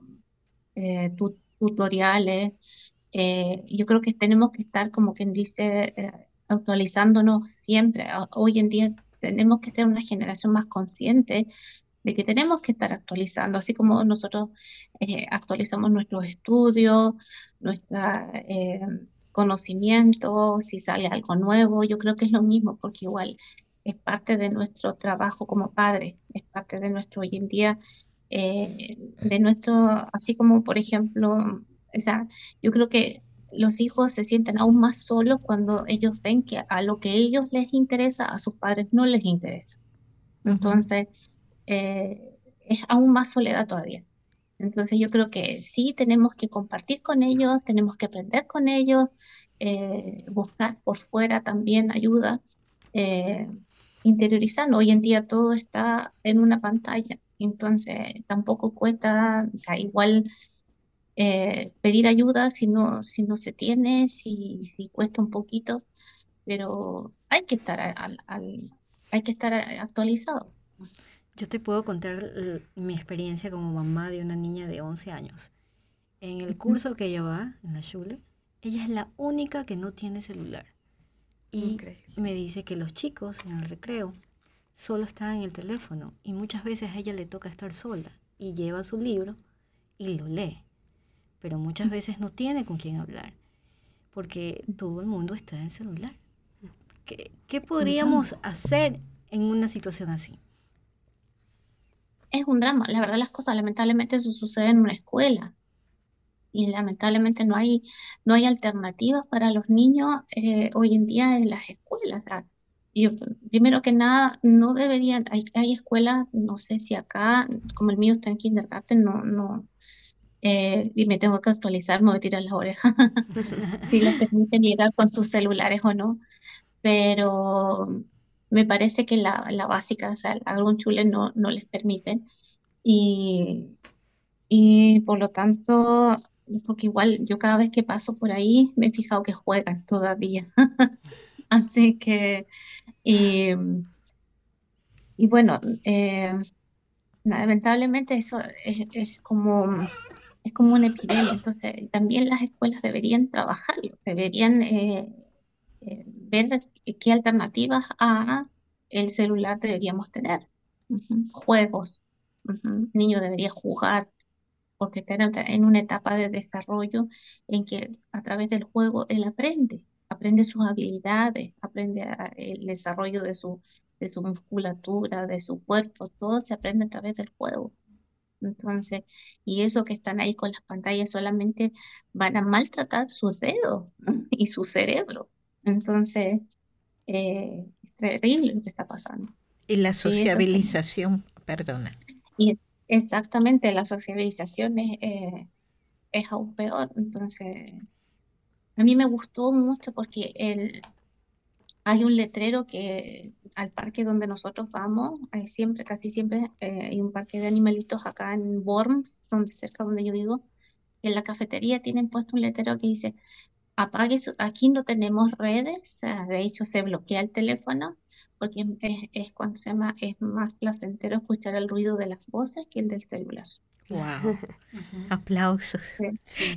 eh, tutoriales, yo creo que tenemos que estar, como quien dice, actualizándonos siempre. Hoy en día tenemos que ser una generación más consciente de que tenemos que estar actualizando, así como nosotros eh, actualizamos nuestros estudios, nuestro eh, conocimiento, si sale algo nuevo, yo creo que es lo mismo, porque igual es parte de nuestro trabajo como padres, es parte de nuestro hoy en día, eh, de nuestro, así como por ejemplo, o yo creo que los hijos se sienten aún más solos cuando ellos ven que a lo que ellos les interesa, a sus padres no les interesa. Entonces, eh, es aún más soledad todavía. Entonces yo creo que sí tenemos que compartir con ellos, tenemos que aprender con ellos, eh, buscar por fuera también ayuda, eh, interiorizando. Hoy en día todo está en una pantalla, entonces tampoco cuesta, o sea, igual eh, pedir ayuda si no, si no se tiene, si, si cuesta un poquito, pero hay que estar, al, hay que estar actualizado. Yo te puedo contar mi experiencia como mamá de una niña de 11 años. En el curso que ella va, en la Schule, ella es la única que no tiene celular. Y me dice que los chicos en el recreo solo están en el teléfono y muchas veces a ella le toca estar sola y lleva su libro y lo lee. Pero muchas veces no tiene con quién hablar porque todo el mundo está en celular. ¿Qué, qué podríamos hacer en una situación así? es un drama. La verdad, las cosas, lamentablemente, eso sucede en una escuela. Y lamentablemente no hay, no hay alternativas para los niños eh, hoy en día en las escuelas. yo, primero que nada, no deberían, hay, hay escuelas, no sé si acá, como el mío está en kindergarten, no, no, eh, y me tengo que actualizar, me voy a tirar las orejas, si les permiten llegar con sus celulares o no. Pero me parece que la, la básica, o sea, el chule no, no les permiten. Y, y por lo tanto, porque igual yo cada vez que paso por ahí me he fijado que juegan todavía. Así que, y, y bueno, eh, lamentablemente eso es, es, como, es como una epidemia. Entonces, también las escuelas deberían trabajarlo, deberían eh, eh, ver qué alternativas a el celular deberíamos tener. Juegos. El niño debería jugar porque está en una etapa de desarrollo en que a través del juego él aprende, aprende sus habilidades, aprende el desarrollo de su, de su musculatura, de su cuerpo, todo se aprende a través del juego. Entonces, y eso que están ahí con las pantallas solamente van a maltratar sus dedos y su cerebro. Entonces, eh, es terrible lo que está pasando. Y la sociabilización, perdona. Y exactamente, la sociabilización es, eh, es aún peor. Entonces, a mí me gustó mucho porque el, hay un letrero que al parque donde nosotros vamos, hay siempre, casi siempre eh, hay un parque de animalitos acá en Worms, donde cerca donde yo vivo. En la cafetería tienen puesto un letrero que dice apague aquí no tenemos redes, de hecho se bloquea el teléfono porque es, cuando se llama, es más placentero escuchar el ruido de las voces que el del celular. Wow. Aplausos.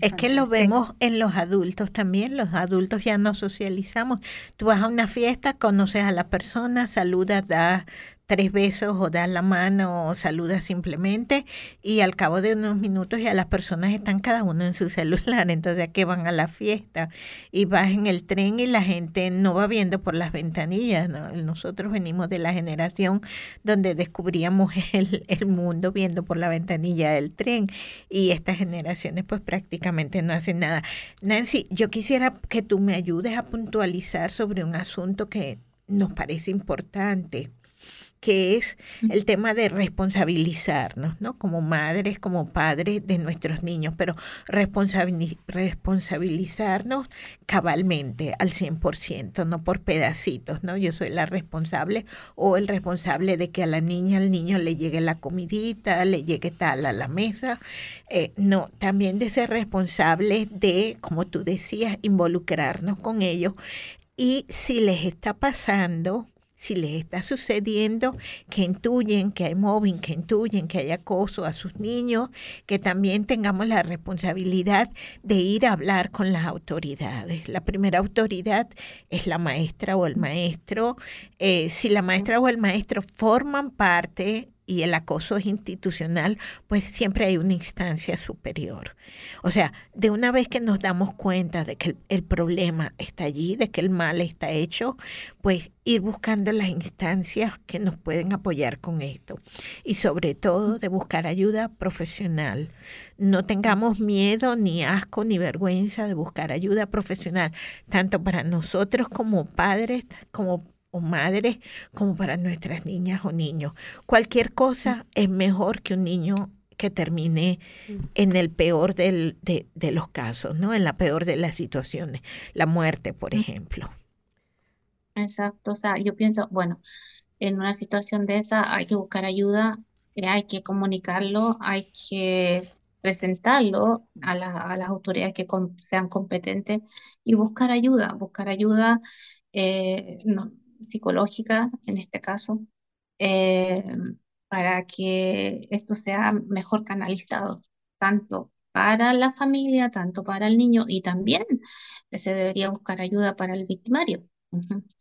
es que lo vemos en los adultos también. Los adultos ya no socializamos. Tú vas a una fiesta, conoces a la persona, saludas, das tres besos o das la mano o saludas simplemente y al cabo de unos minutos ya las personas están cada uno en su celular, entonces ¿a qué van a la fiesta? Y vas en el tren y la gente no va viendo por las ventanillas, Nosotros venimos de la generación donde descubríamos el, el mundo viendo por la ventanilla del tren y estas generaciones pues prácticamente no hacen nada. Nancy, yo quisiera que tú me ayudes a puntualizar sobre un asunto que nos parece importante que es el tema de responsabilizarnos, ¿no? Como madres, como padres de nuestros niños, pero responsabilizarnos cabalmente al 100%, no por pedacitos, ¿no? Yo soy la responsable o el responsable de que a la niña, al niño le llegue la comidita, le llegue tal a la mesa. Eh, no, también de ser responsables de, como tú decías, involucrarnos con ellos y si les está pasando si les está sucediendo, que intuyen que hay mobbing, que intuyen que hay acoso a sus niños, que también tengamos la responsabilidad de ir a hablar con las autoridades. La primera autoridad es la maestra o el maestro. Eh, si la maestra o el maestro forman parte y el acoso es institucional, pues siempre hay una instancia superior. O sea, de una vez que nos damos cuenta de que el, problema está allí, de que el mal está hecho, pues ir buscando las instancias que nos pueden apoyar con esto. Y sobre todo de buscar ayuda profesional. No tengamos miedo, ni asco, ni vergüenza de buscar ayuda profesional, tanto para nosotros como padres, como o madres como para nuestras niñas o niños. Cualquier cosa es mejor que un niño que termine en el peor del, de, de, los casos, ¿no? En la peor de las situaciones, la muerte, por ejemplo. Exacto, o sea, yo pienso, bueno, en una situación de esa hay que buscar ayuda, eh, hay que comunicarlo, hay que presentarlo a, a las autoridades que sean competentes y buscar ayuda, buscar ayuda, eh, no, psicológica en este caso, eh, para que esto sea mejor canalizado, tanto para la familia, tanto para el niño y también se debería buscar ayuda para el victimario.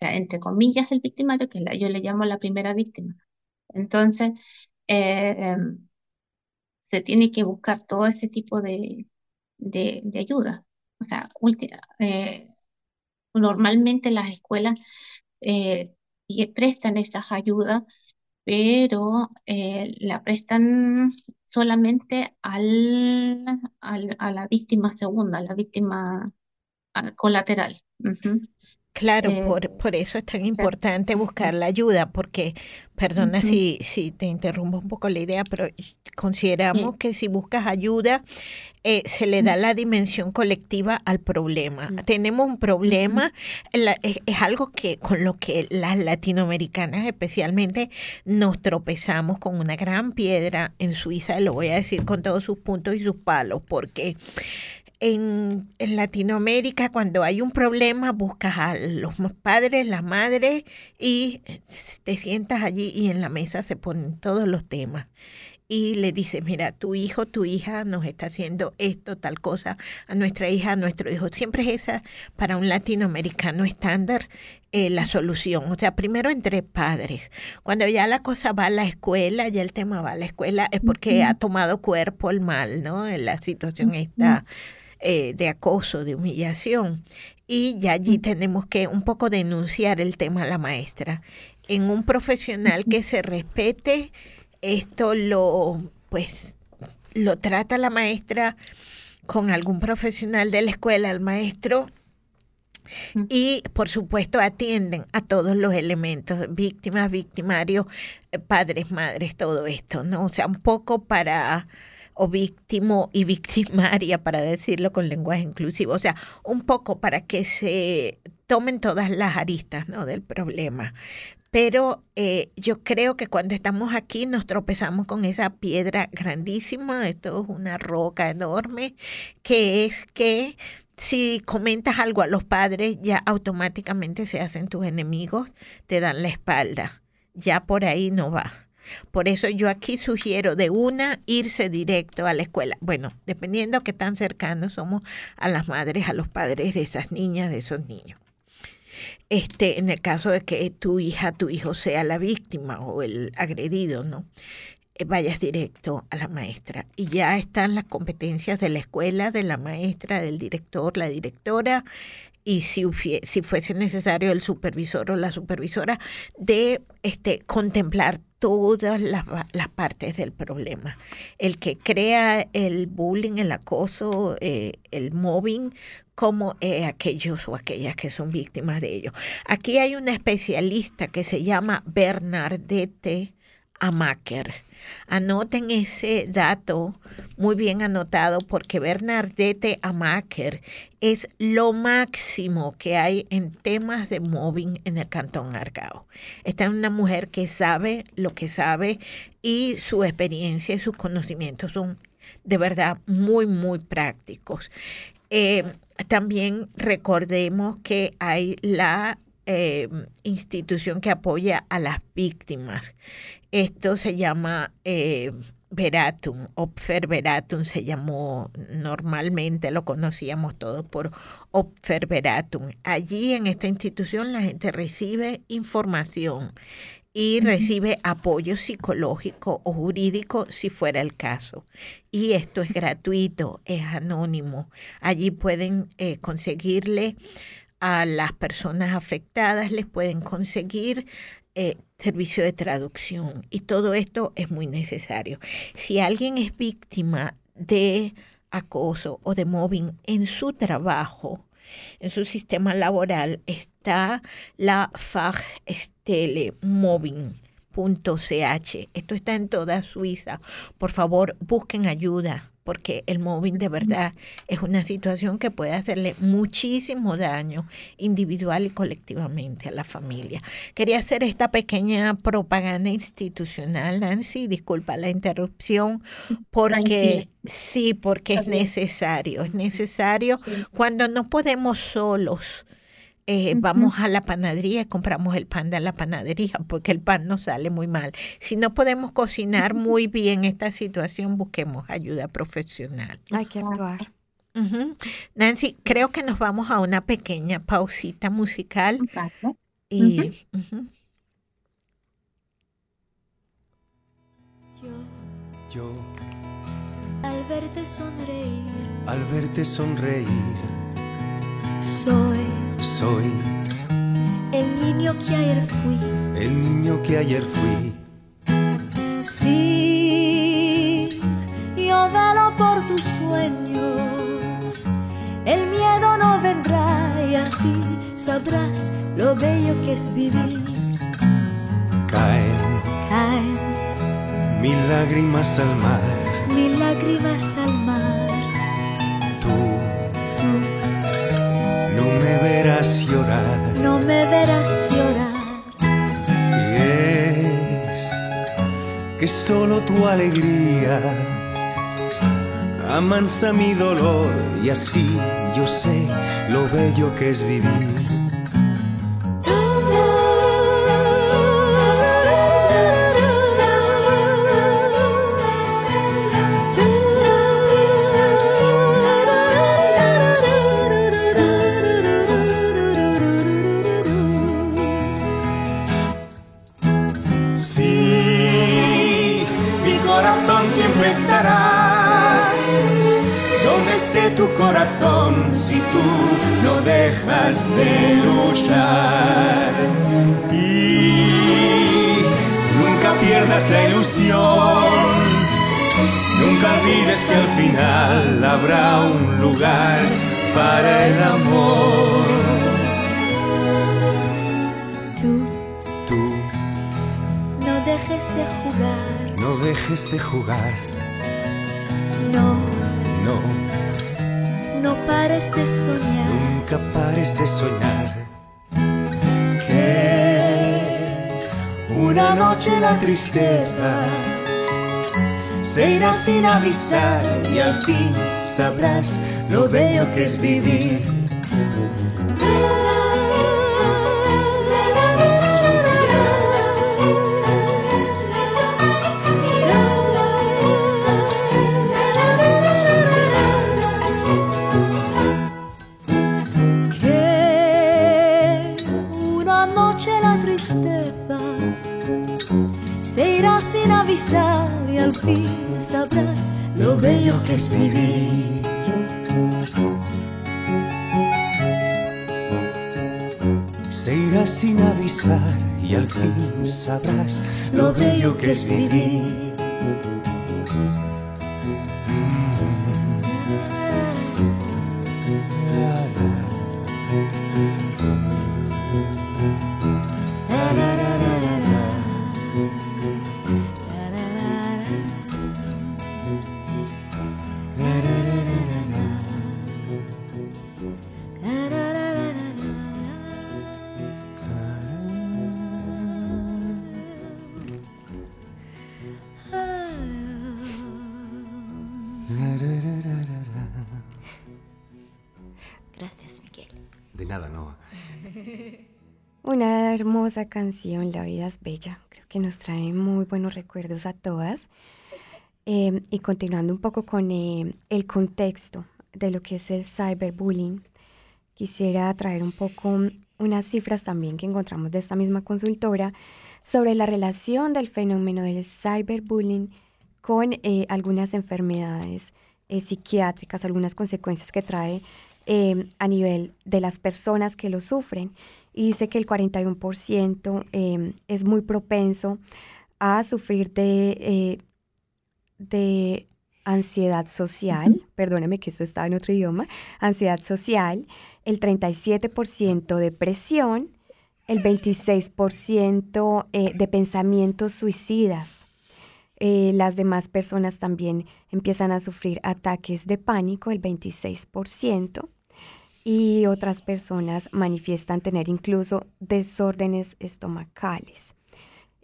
Entre comillas, el victimario, que yo le llamo la primera víctima. Entonces, eh, se tiene que buscar todo ese tipo de, de, ayuda. O sea, eh, normalmente las escuelas eh, y prestan esas ayudas, pero eh, la prestan solamente al, a la víctima segunda, a la víctima colateral. Claro, por, eh, por eso es tan importante buscar la ayuda, porque, perdona si, si te interrumpo un poco la idea, pero consideramos que si buscas ayuda, eh, se le da la dimensión colectiva al problema. Tenemos un problema, es, es, algo que con lo que las latinoamericanas especialmente nos tropezamos con una gran piedra en Suiza, lo voy a decir con todos sus puntos y sus palos, porque en, Latinoamérica cuando hay un problema buscas a los padres, las madres y te sientas allí y en la mesa se ponen todos los temas. Y le dices, mira, tu hijo, tu hija nos está haciendo esto, tal cosa, a nuestra hija, a nuestro hijo. Siempre es esa, para un latinoamericano estándar, eh, la solución. O sea, primero entre padres. Cuando ya la cosa va a la escuela, ya el tema va a la escuela, es porque ha tomado cuerpo el mal, ¿no? La situación está eh, de acoso, de humillación. Y ya allí tenemos que un poco denunciar el tema a la maestra. En un profesional que se respete, esto lo, pues, lo trata la maestra con algún profesional de la escuela, al maestro, y por supuesto atienden a todos los elementos, víctimas, victimarios, eh, padres, madres, todo esto, ¿no? O sea, un poco para o víctimo y victimaria, para decirlo con lenguaje inclusivo. O sea, un poco para que se tomen todas las aristas ¿no? del problema. Pero eh, yo creo que cuando estamos aquí nos tropezamos con esa piedra grandísima, esto es una roca enorme, que es que si comentas algo a los padres, ya automáticamente se hacen tus enemigos, te dan la espalda. Ya por ahí no va. Por eso yo aquí sugiero de una irse directo a la escuela. Bueno, dependiendo que tan cercanos somos a las madres, a los padres de esas niñas, de esos niños. Este, en el caso de que tu hija, tu hijo sea la víctima o el agredido, ¿no? Eh, vayas directo a la maestra. Y ya están las competencias de la escuela, de la maestra, del director, la directora, y si, si fuese necesario el supervisor o la supervisora, de este, contemplar todas las, partes del problema. El que crea el bullying, el acoso, eh, el mobbing, como eh, aquellos o aquellas que son víctimas de ello. Aquí hay una especialista que se llama Bernadette Amaker Anoten ese dato muy bien anotado porque Bernardette Amaker es lo máximo que hay en temas de mobbing en el Cantón Argao. Esta es una mujer que sabe lo que sabe y su experiencia y sus conocimientos son de verdad muy, muy prácticos. Eh, también recordemos que hay la eh, institución que apoya a las víctimas. Esto se llama eh, Veratum, Opfer Veratum se llamó normalmente, lo conocíamos todos por Opfer Veratum. Allí en esta institución la gente recibe información y recibe apoyo psicológico o jurídico si fuera el caso. Y esto es gratuito, es anónimo. Allí pueden eh, conseguirle a las personas afectadas, les pueden conseguir eh, servicio de traducción y todo esto es muy necesario. Si alguien es víctima de acoso o de mobbing en su trabajo, en su sistema laboral, está la Fachstelle Mobbing. Esto está en toda Suiza. Por favor, busquen ayuda porque el móvil de verdad es una situación que puede hacerle muchísimo daño individual y colectivamente a la familia. Quería hacer esta pequeña propaganda institucional, Nancy, disculpa la interrupción, porque sí, porque es necesario, es necesario cuando no podemos solos eh, vamos a la panadería y compramos el pan de la panadería porque el pan nos sale muy mal. Si no podemos cocinar muy bien esta situación, busquemos ayuda profesional. Hay que actuar. Nancy, creo que nos vamos a una pequeña pausita musical. Y, Yo, yo, al verte sonreír, al verte sonreír, soy soy el niño que ayer fui. El niño que ayer fui. Sí, yo velo por tus sueños. El miedo no vendrá y así sabrás lo bello que es vivir. Caen, caen mil lágrimas al mar. Mil lágrimas al mar. Tú no me verás llorar. No me verás llorar. Y es que solo tu alegría amansa mi dolor y así yo sé lo bello que es vivir. Corazón si tú no dejas de luchar. Y nunca pierdas la ilusión, nunca olvides que al final habrá un lugar para el amor. Tú, tú, no dejes de jugar, no dejes de jugar. No, Nunca pares de soñar. Que una noche la tristeza se irá sin avisar y al fin sabrás lo bello que es vivir. Que es vivir. Se irá sin avisar y al fin sabrás lo bello que es vivir. Hermosa canción, La vida es bella. Creo que nos trae muy buenos recuerdos a todas. Em, y continuando un poco con em, el contexto de lo que es el cyberbullying, quisiera traer un poco unas cifras también que encontramos de esta misma consultora sobre la relación del fenómeno del cyberbullying con eh, algunas enfermedades eh, psiquiátricas, algunas consecuencias que trae em, a nivel de las personas que lo sufren. Y dice que el 41% em, es muy propenso a sufrir de, eh, de ansiedad social, perdóneme que esto estaba en otro idioma, ansiedad social, el 37% depresión, el 26% eh, de pensamientos suicidas. Eh, las demás personas también empiezan a sufrir ataques de pánico, el 26%, y otras personas manifiestan tener incluso desórdenes estomacales.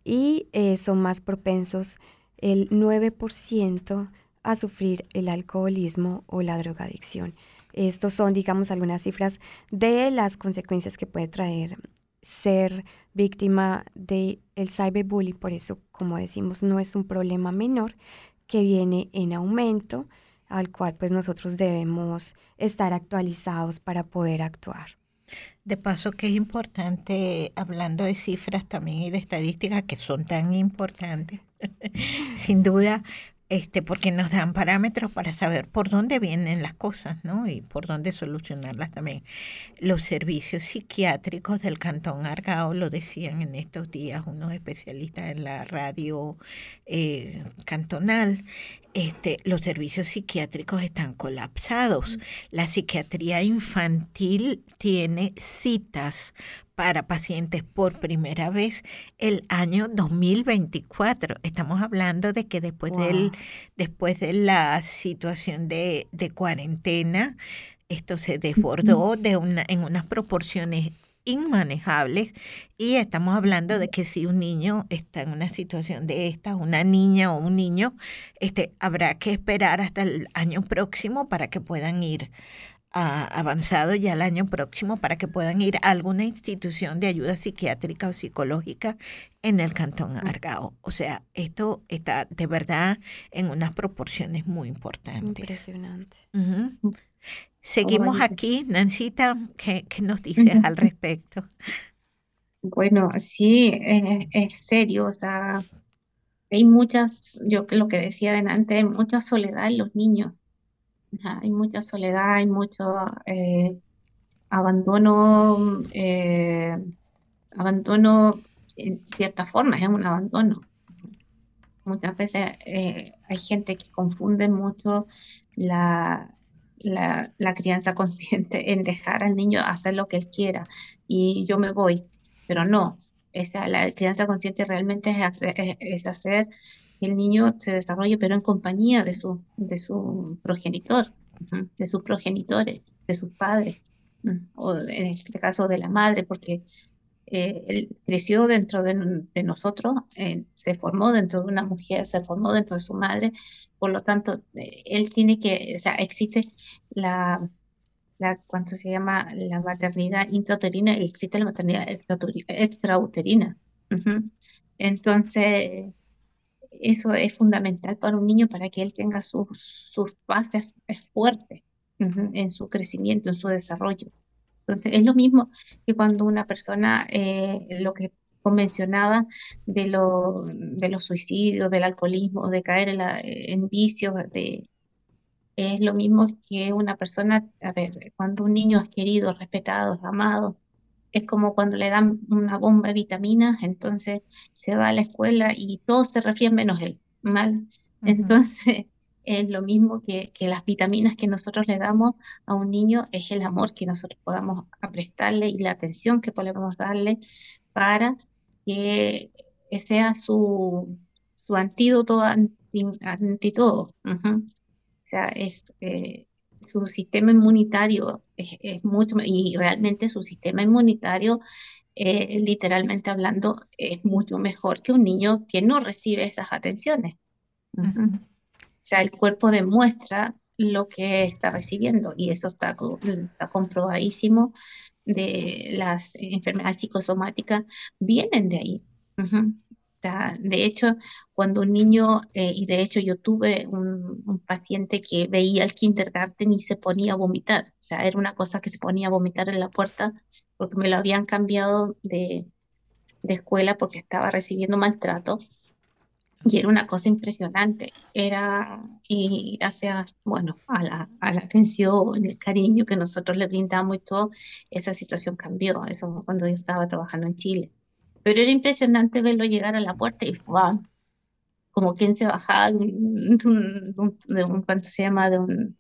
Y eh, son más propensos el 9% a sufrir el alcoholismo o la drogadicción. Estos son, digamos, algunas cifras de las consecuencias que puede traer ser víctima del el cyberbullying. Por eso, como decimos, no es un problema menor que viene en aumento, al cual pues nosotros debemos estar actualizados para poder actuar. De paso que es importante, hablando de cifras también y de estadísticas que son tan importantes, sin duda, este, porque nos dan parámetros para saber por dónde vienen las cosas, ¿no? Y por dónde solucionarlas también. Los servicios psiquiátricos del Cantón Argao lo decían en estos días unos especialistas en la radio eh, cantonal. Este, los servicios psiquiátricos están colapsados. La psiquiatría infantil tiene citas para pacientes por primera vez el año 2024. Estamos hablando de que después, del, después de la situación de, de cuarentena, esto se desbordó de una, en unas proporciones inmanejables y estamos hablando de que si un niño está en una situación de esta, una niña o un niño, este, habrá que esperar hasta el año próximo para que puedan ir avanzado ya el año próximo para que puedan ir a alguna institución de ayuda psiquiátrica o psicológica en el Cantón Argao. O sea, esto está de verdad en unas proporciones muy importantes. Impresionante. Seguimos aquí. Nancita, ¿qué, nos dices al respecto? Bueno, sí, es, serio, o sea, hay muchas, yo lo que decía delante, hay mucha soledad en los niños hay mucha soledad, hay mucho eh, abandono, eh, abandono en cierta forma, es un abandono. Muchas veces eh, hay gente que confunde mucho la, la, crianza consciente en dejar al niño hacer lo que él quiera y yo me voy, pero no, esa, la crianza consciente realmente es hacer, es hacer el niño se desarrolle, pero en compañía de su, de su progenitor, de sus progenitores, de sus padres, o en este caso de la madre, porque eh, él creció dentro de, nosotros, eh, se formó dentro de una mujer, se formó dentro de su madre, por lo tanto, eh, él tiene que, o sea, existe la, la ¿cuánto se llama? La maternidad intrauterina existe la maternidad extrauterina. Entonces, eso es fundamental para un niño para que él tenga sus, sus bases fuertes en su crecimiento, en su desarrollo. Entonces, es lo mismo que cuando una persona, eh, lo que mencionaba de, lo, de los suicidios, del alcoholismo, de caer en, en vicios, de, es lo mismo que una persona, a ver, cuando un niño es querido, respetado, amado, es como cuando le dan una bomba de vitaminas, entonces se va a la escuela y todos se refían menos él, ¿mal? Entonces es lo mismo que, que, las vitaminas que nosotros le damos a un niño, es el amor que nosotros podamos prestarle y la atención que podemos darle para que sea su, su antídoto ante, todo. O sea, es, eh, su sistema inmunitario es, mucho, y realmente su sistema inmunitario, eh, literalmente hablando, es mucho mejor que un niño que no recibe esas atenciones. O sea, el cuerpo demuestra lo que está recibiendo y eso está, está comprobadísimo de las enfermedades psicosomáticas vienen de ahí de hecho, cuando un niño, eh, y de hecho yo tuve un, paciente que veía el kindergarten y se ponía a vomitar, o sea, era una cosa que se ponía a vomitar en la puerta porque me lo habían cambiado de, de escuela porque estaba recibiendo maltrato. Y era una cosa impresionante. Era, y gracias, bueno, a la, a la atención, el cariño que nosotros le brindamos y todo, esa situación cambió. Eso cuando yo estaba trabajando en Chile. Pero era impresionante verlo llegar a la puerta y wow, como quien se bajaba de un, de un, ¿cuánto se llama? De un,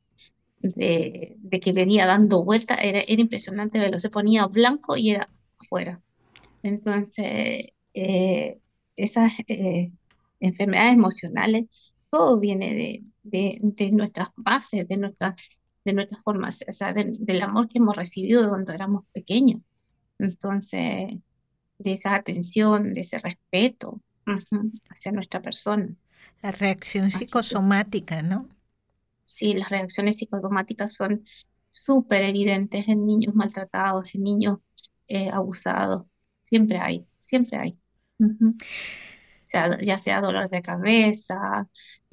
de, de que venía dando vueltas, era, era impresionante verlo. Se ponía blanco y era afuera. Entonces, eh, esas eh, enfermedades emocionales, todo viene de, de, nuestras bases, de nuestras de nuestras formas, o sea, del amor que hemos recibido cuando éramos pequeños. Entonces, de esa atención, de ese respeto hacia nuestra persona. La reacción psicosomática, ¿no? Sí, las reacciones psicosomáticas son súper evidentes en niños maltratados, en niños eh, abusados. Siempre hay, siempre hay. Sea, ya sea dolor de cabeza,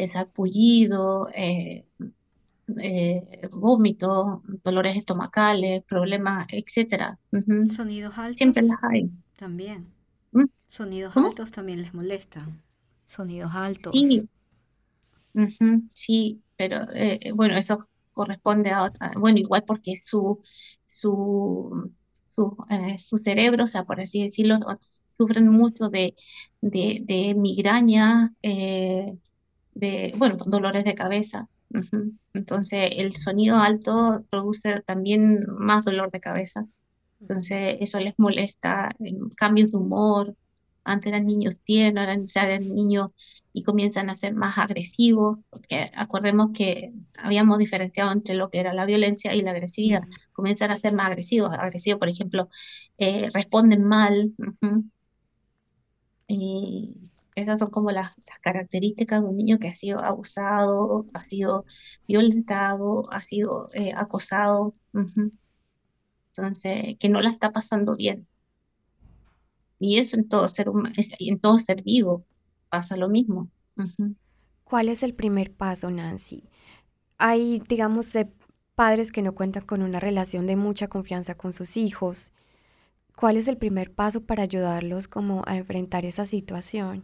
sarpullido, eh, eh, vómito, dolores estomacales, problemas, etcétera. Sonidos altos. Siempre las hay. También. ¿Mm? Sonidos altos también les molestan. Sonidos altos. Sí. Sí, pero eh, bueno, eso corresponde a otra, bueno, igual porque su, su, su, eh, su cerebro, o sea, por así decirlo, sufren mucho de, de, de migraña, eh, de, bueno, dolores de cabeza. Entonces, el sonido alto produce también más dolor de cabeza. Entonces, eso les molesta, cambios de humor. Antes eran niños tiernos, ahora eran niños y comienzan a ser más agresivos, porque acordemos que habíamos diferenciado entre lo que era la violencia y la agresividad. Comienzan a ser más agresivos. Agresivos, por ejemplo, eh, responden mal. Y esas son como las, características de un niño que ha sido abusado, ha sido violentado, ha sido eh, acosado. Entonces, que no la está pasando bien. Y eso en todo ser humano, en todo ser vivo pasa lo mismo. ¿Cuál es el primer paso, Nancy? Hay, digamos, padres que no cuentan con una relación de mucha confianza con sus hijos. ¿Cuál es el primer paso para ayudarlos como a enfrentar esa situación?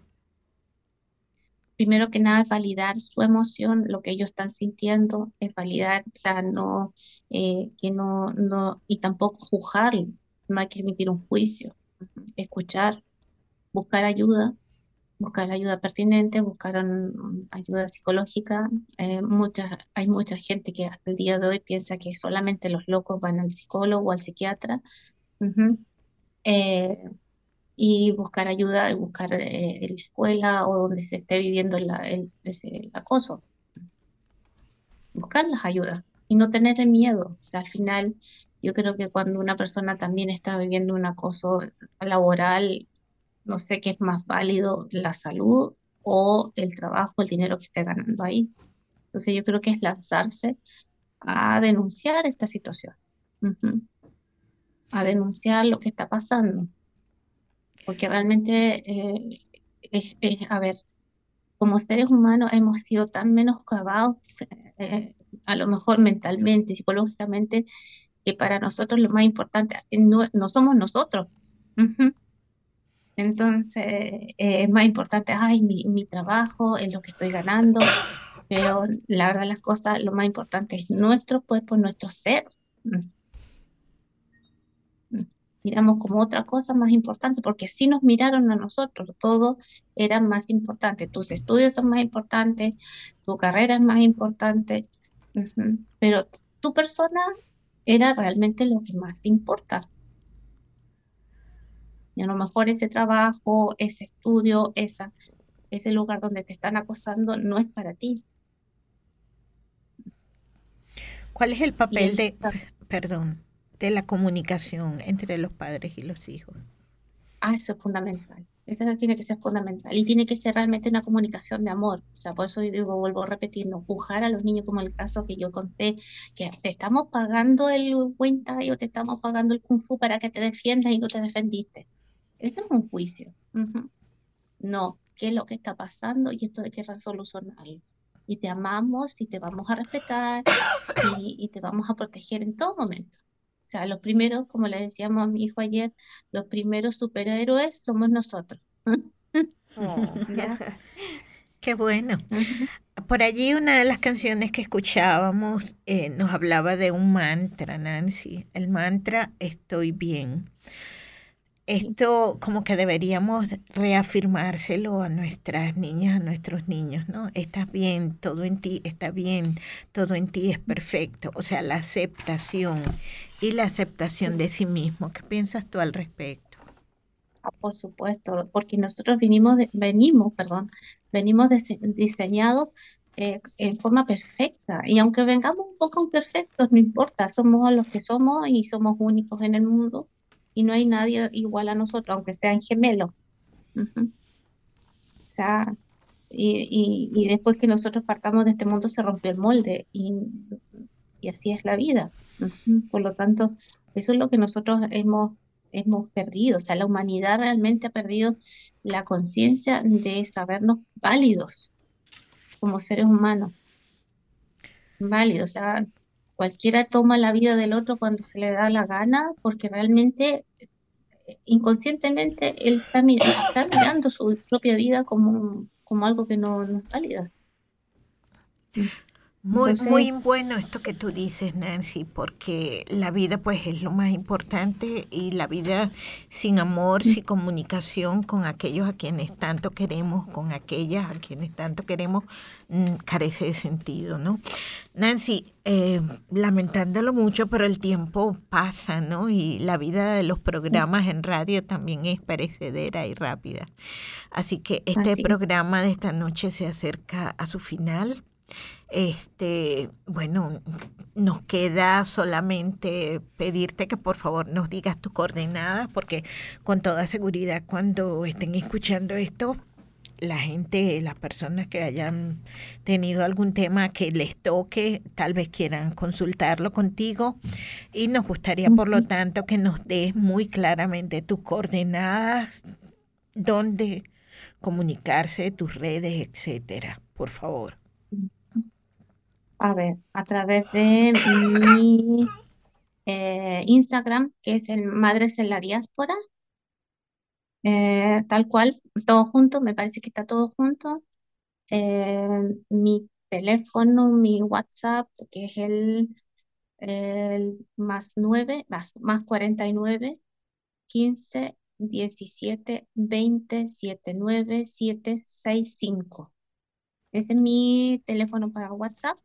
primero que nada validar su emoción, lo que ellos están sintiendo, es validar, o sea, no, eh, que no, no, y tampoco juzgarlo, no hay que emitir un juicio, escuchar, buscar ayuda, buscar ayuda pertinente, buscar ayuda psicológica. Eh, hay mucha gente que hasta el día de hoy piensa que solamente los locos van al psicólogo o al psiquiatra y buscar ayuda buscar eh, en la escuela o donde se esté viviendo el, el, acoso. Buscar las ayudas y no tener miedo. O sea, al final yo creo que cuando una persona también está viviendo un acoso laboral, no sé qué es más válido, la salud o el trabajo, el dinero que esté ganando ahí. Entonces yo creo que es lanzarse a denunciar esta situación, a denunciar lo que está pasando. Porque realmente eh, a ver, como seres humanos hemos sido tan menoscabados, eh, a lo mejor mentalmente, psicológicamente, que para nosotros lo más importante no, somos nosotros. Entonces, eh, es más importante, ay, mi, mi trabajo, es lo que estoy ganando, pero la verdad las cosas, lo más importante es nuestro cuerpo, nuestro ser miramos como otra cosa más importante, porque si nos miraron a nosotros, todo era más importante, tus estudios son más importantes, tu carrera es más importante, pero tu persona era realmente lo que más importa. Y a lo mejor ese trabajo, ese estudio, esa, ese lugar donde te están acosando no es para ti. ¿Cuál es el papel de, perdón, de la comunicación entre los padres y los hijos. Ah, eso es fundamental. Eso tiene que ser fundamental. Y tiene que ser realmente una comunicación de amor. O sea, por eso digo, vuelvo a repetir, no a los niños como el caso que yo conté, que te estamos pagando el cuenta o te estamos pagando el kung fu para que te defiendas y no te defendiste. Eso es un juicio. No, ¿qué es lo que está pasando y esto hay que solucionarlo? Y te amamos y te vamos a respetar y te vamos a proteger en todo momento. O sea, los primeros, como le decíamos a mi hijo ayer, los primeros superhéroes somos nosotros. Qué bueno. Por allí una de las canciones que escuchábamos eh, nos hablaba de un mantra, Nancy. El mantra estoy bien. Esto como que deberíamos reafirmárselo a nuestras niñas, a nuestros niños, ¿no? Estás bien, todo en ti está bien, todo en ti es perfecto. O sea, la aceptación y la aceptación de sí mismo. ¿Qué piensas tú al respecto? Ah, por supuesto, porque nosotros venimos, venimos, perdón, venimos diseñados eh, en forma perfecta. Y aunque vengamos un poco imperfectos, no importa, somos los que somos y somos únicos en el mundo y no hay nadie igual a nosotros, aunque sean gemelos. O sea, y, y, después que nosotros partamos de este mundo se rompe el molde y, y así es la vida. Por lo tanto, eso es lo que nosotros hemos, hemos perdido. O sea, la humanidad realmente ha perdido la conciencia de sabernos válidos como seres humanos. Válidos, o sea, cualquiera toma la vida del otro cuando se le da la gana, porque realmente eh, inconscientemente él está, mirando su propia vida como, como algo que no, no es válida. Muy, muy bueno esto que tú dices, Nancy, porque la vida pues es lo más importante y la vida sin amor, sin comunicación con aquellos a quienes tanto queremos, con aquellas a quienes tanto queremos, mm, carece de sentido, ¿no? Nancy, eh, lamentándolo mucho, pero el tiempo pasa, ¿no? Y la vida de los programas en radio también es perecedera y rápida. Así que este programa de esta noche se acerca a su final. Este, bueno, nos queda solamente pedirte que por favor nos digas tus coordenadas, porque con toda seguridad cuando estén escuchando esto, la gente, las personas que hayan tenido algún tema que les toque, tal vez quieran consultarlo contigo y nos gustaría por lo tanto que nos des muy claramente tus coordenadas, dónde comunicarse, tus redes, etcétera, por favor. A ver, a través de mi eh, Instagram, que es el Madres en la Diáspora, eh, tal cual, todo junto, me parece que está todo junto. Eh, mi teléfono, mi WhatsApp, que es el, el más 9, más, más 49, 15, 17, 20, 79, 765. Ese es mi teléfono para WhatsApp.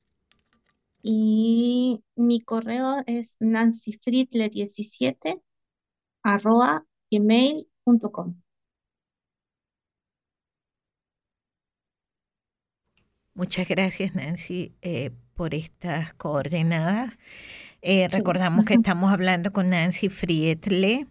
Y mi correo es nancyfriedle17 arroba gmail.com. Muchas gracias, Nancy, eh, por estas coordenadas. Eh, recordamos que estamos hablando con Nancy Friedle,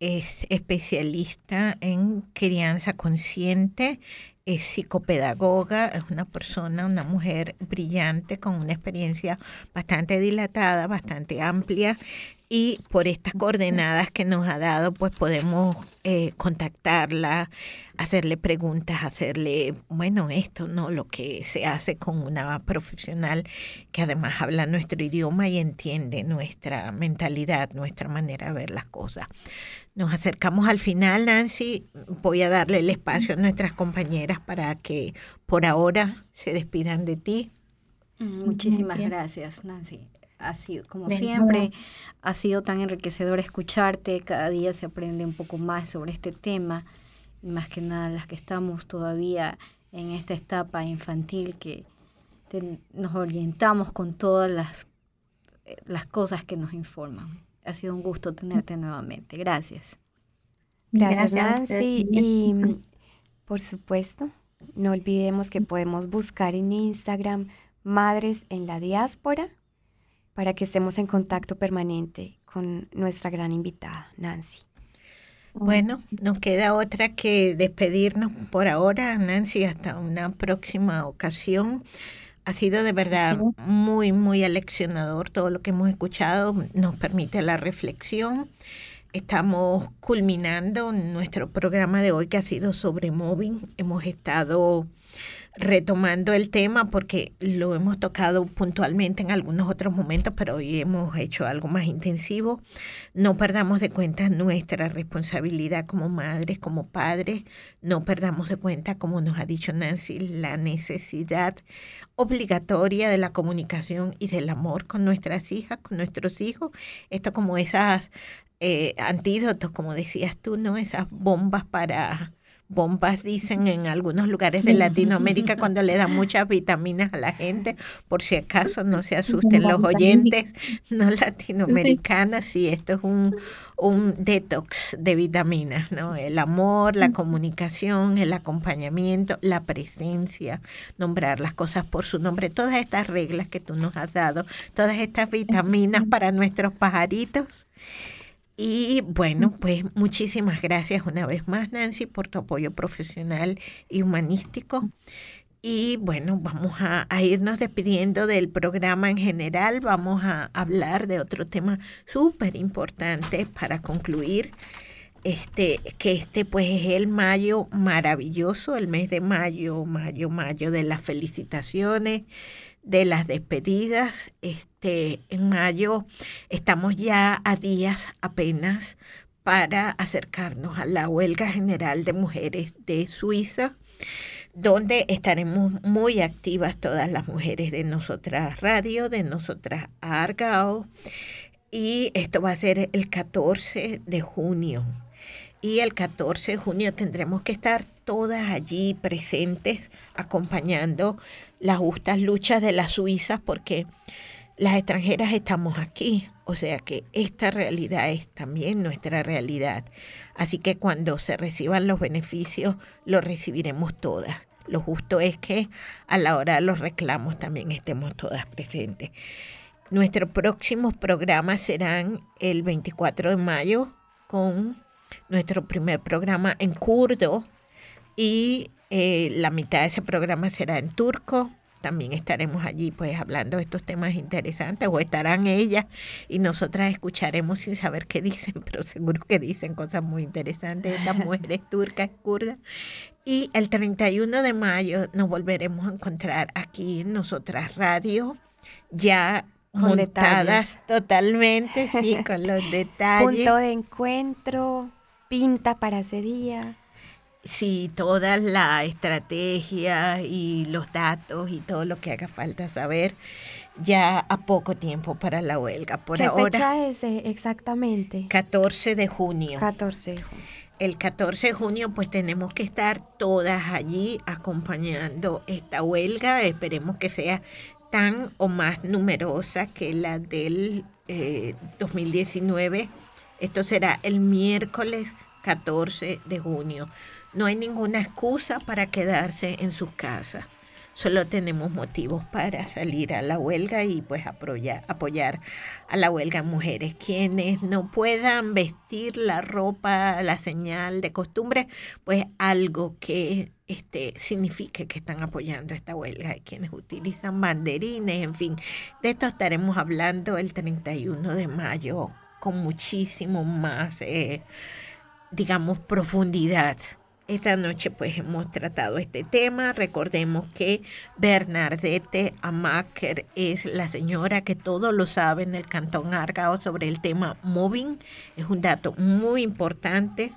es especialista en crianza consciente es psicopedagoga, es una persona, una mujer brillante con una experiencia bastante dilatada, bastante amplia y por estas coordenadas que nos ha dado, pues podemos eh, contactarla, hacerle preguntas, hacerle, bueno, esto, ¿no? Lo que se hace con una profesional que además habla nuestro idioma y entiende nuestra mentalidad, nuestra manera de ver las cosas. Nos acercamos al final, Nancy. Voy a darle el espacio a nuestras compañeras para que por ahora se despidan de ti. Muchísimas gracias, Nancy. Ha sido, como siempre, ha sido tan enriquecedor escucharte. Cada día se aprende un poco más sobre este tema. más que nada las que estamos todavía en esta etapa infantil que nos orientamos con todas las, eh, las cosas que nos informan. Ha sido un gusto tenerte nuevamente. Gracias. Gracias, Nancy. Y por supuesto, no olvidemos que podemos buscar en Instagram Madres en la Diáspora para que estemos en contacto permanente con nuestra gran invitada, Nancy. Bueno, nos queda otra que despedirnos por ahora, Nancy, hasta una próxima ocasión. Ha sido de verdad muy, muy aleccionador todo lo que hemos escuchado, nos permite la reflexión. Estamos culminando nuestro programa de hoy que ha sido sobre móvil. Hemos estado retomando el tema porque lo hemos tocado puntualmente en algunos otros momentos, pero hoy hemos hecho algo más intensivo. No perdamos de cuenta nuestra responsabilidad como madres, como padres. No perdamos de cuenta, como nos ha dicho Nancy, la necesidad obligatoria de la comunicación y del amor con nuestras hijas, con nuestros hijos. Esto como esas eh, antídotos, como decías tú, ¿no? Esas bombas para bombas, dicen en algunos lugares de Latinoamérica cuando le dan muchas vitaminas a la gente, por si acaso no se asusten los oyentes no latinoamericanas, sí, esto es un, un detox de vitaminas, ¿no? El amor, la comunicación, el acompañamiento, la presencia, nombrar las cosas por su nombre, todas estas reglas que tú nos has dado, todas estas vitaminas para nuestros pajaritos y bueno, pues muchísimas gracias una vez más, Nancy, por tu apoyo profesional y humanístico. Y bueno, vamos a, irnos despidiendo del programa en general. Vamos a hablar de otro tema súper importante para concluir. Este, que este pues es el mayo maravilloso, el mes de mayo, mayo, mayo de las felicitaciones, de las despedidas. Este, en mayo estamos ya a días apenas para acercarnos a la huelga general de mujeres de Suiza, donde estaremos muy activas todas las mujeres de Nosotras Radio, de Nosotras Argao, y esto va a ser el 14 de junio. Y el 14 de junio tendremos que estar todas allí presentes acompañando las justas luchas de las suizas porque las extranjeras estamos aquí, o sea que esta realidad es también nuestra realidad. Así que cuando se reciban los beneficios, los recibiremos todas. Lo justo es que a la hora de los reclamos también estemos todas presentes. Nuestros próximos programas serán el 24 de mayo con nuestro primer programa en kurdo y eh, la mitad de ese programa será en turco. También estaremos allí pues hablando de estos temas interesantes o estarán ellas y nosotras escucharemos sin saber qué dicen, pero seguro que dicen cosas muy interesantes estas mujeres turcas, kurdas. Y el 31 de mayo nos volveremos a encontrar aquí en Nosotras Radio, ya montadas totalmente, sí, con los detalles. Punto de encuentro, pinta para ese día. Sí, toda la estrategia y los datos y todo lo que haga falta saber ya a poco tiempo para la huelga. Por ¿Qué ahora, fecha es eh, exactamente? 14 de junio. 14 de junio. El 14 de junio pues tenemos que estar todas allí acompañando esta huelga. Esperemos que sea tan o más numerosa que la del 2019. Eh, Esto será el miércoles 14 de junio. No hay ninguna excusa para quedarse en sus casas. Solo tenemos motivos para salir a la huelga y pues apoyar, a la huelga mujeres. Quienes no puedan vestir la ropa, la señal de costumbre, pues algo que este, signifique que están apoyando esta huelga. Hay quienes utilizan banderines, en fin. De esto estaremos hablando el 31 de mayo con muchísimo más, eh, digamos, profundidad. Esta noche pues hemos tratado este tema. Recordemos que Bernadette Amaker es la señora que todo lo sabe en el Cantón Argao sobre el tema mobbing. Es un dato muy importante.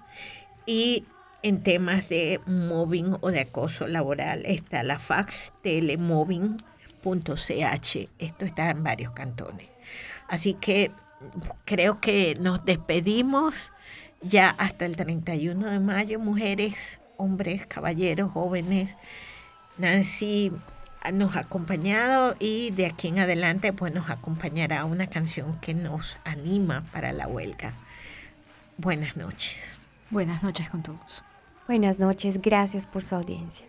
Y en temas de mobbing o de acoso laboral está la fax telemobbing.ch. Esto está en varios cantones. Así que creo que nos despedimos ya hasta el 31 de mayo, mujeres, hombres, caballeros, jóvenes. Nancy nos ha acompañado y de aquí en adelante pues nos acompañará una canción que nos anima para la huelga. Buenas noches. Buenas noches con todos. Buenas noches, gracias por su audiencia.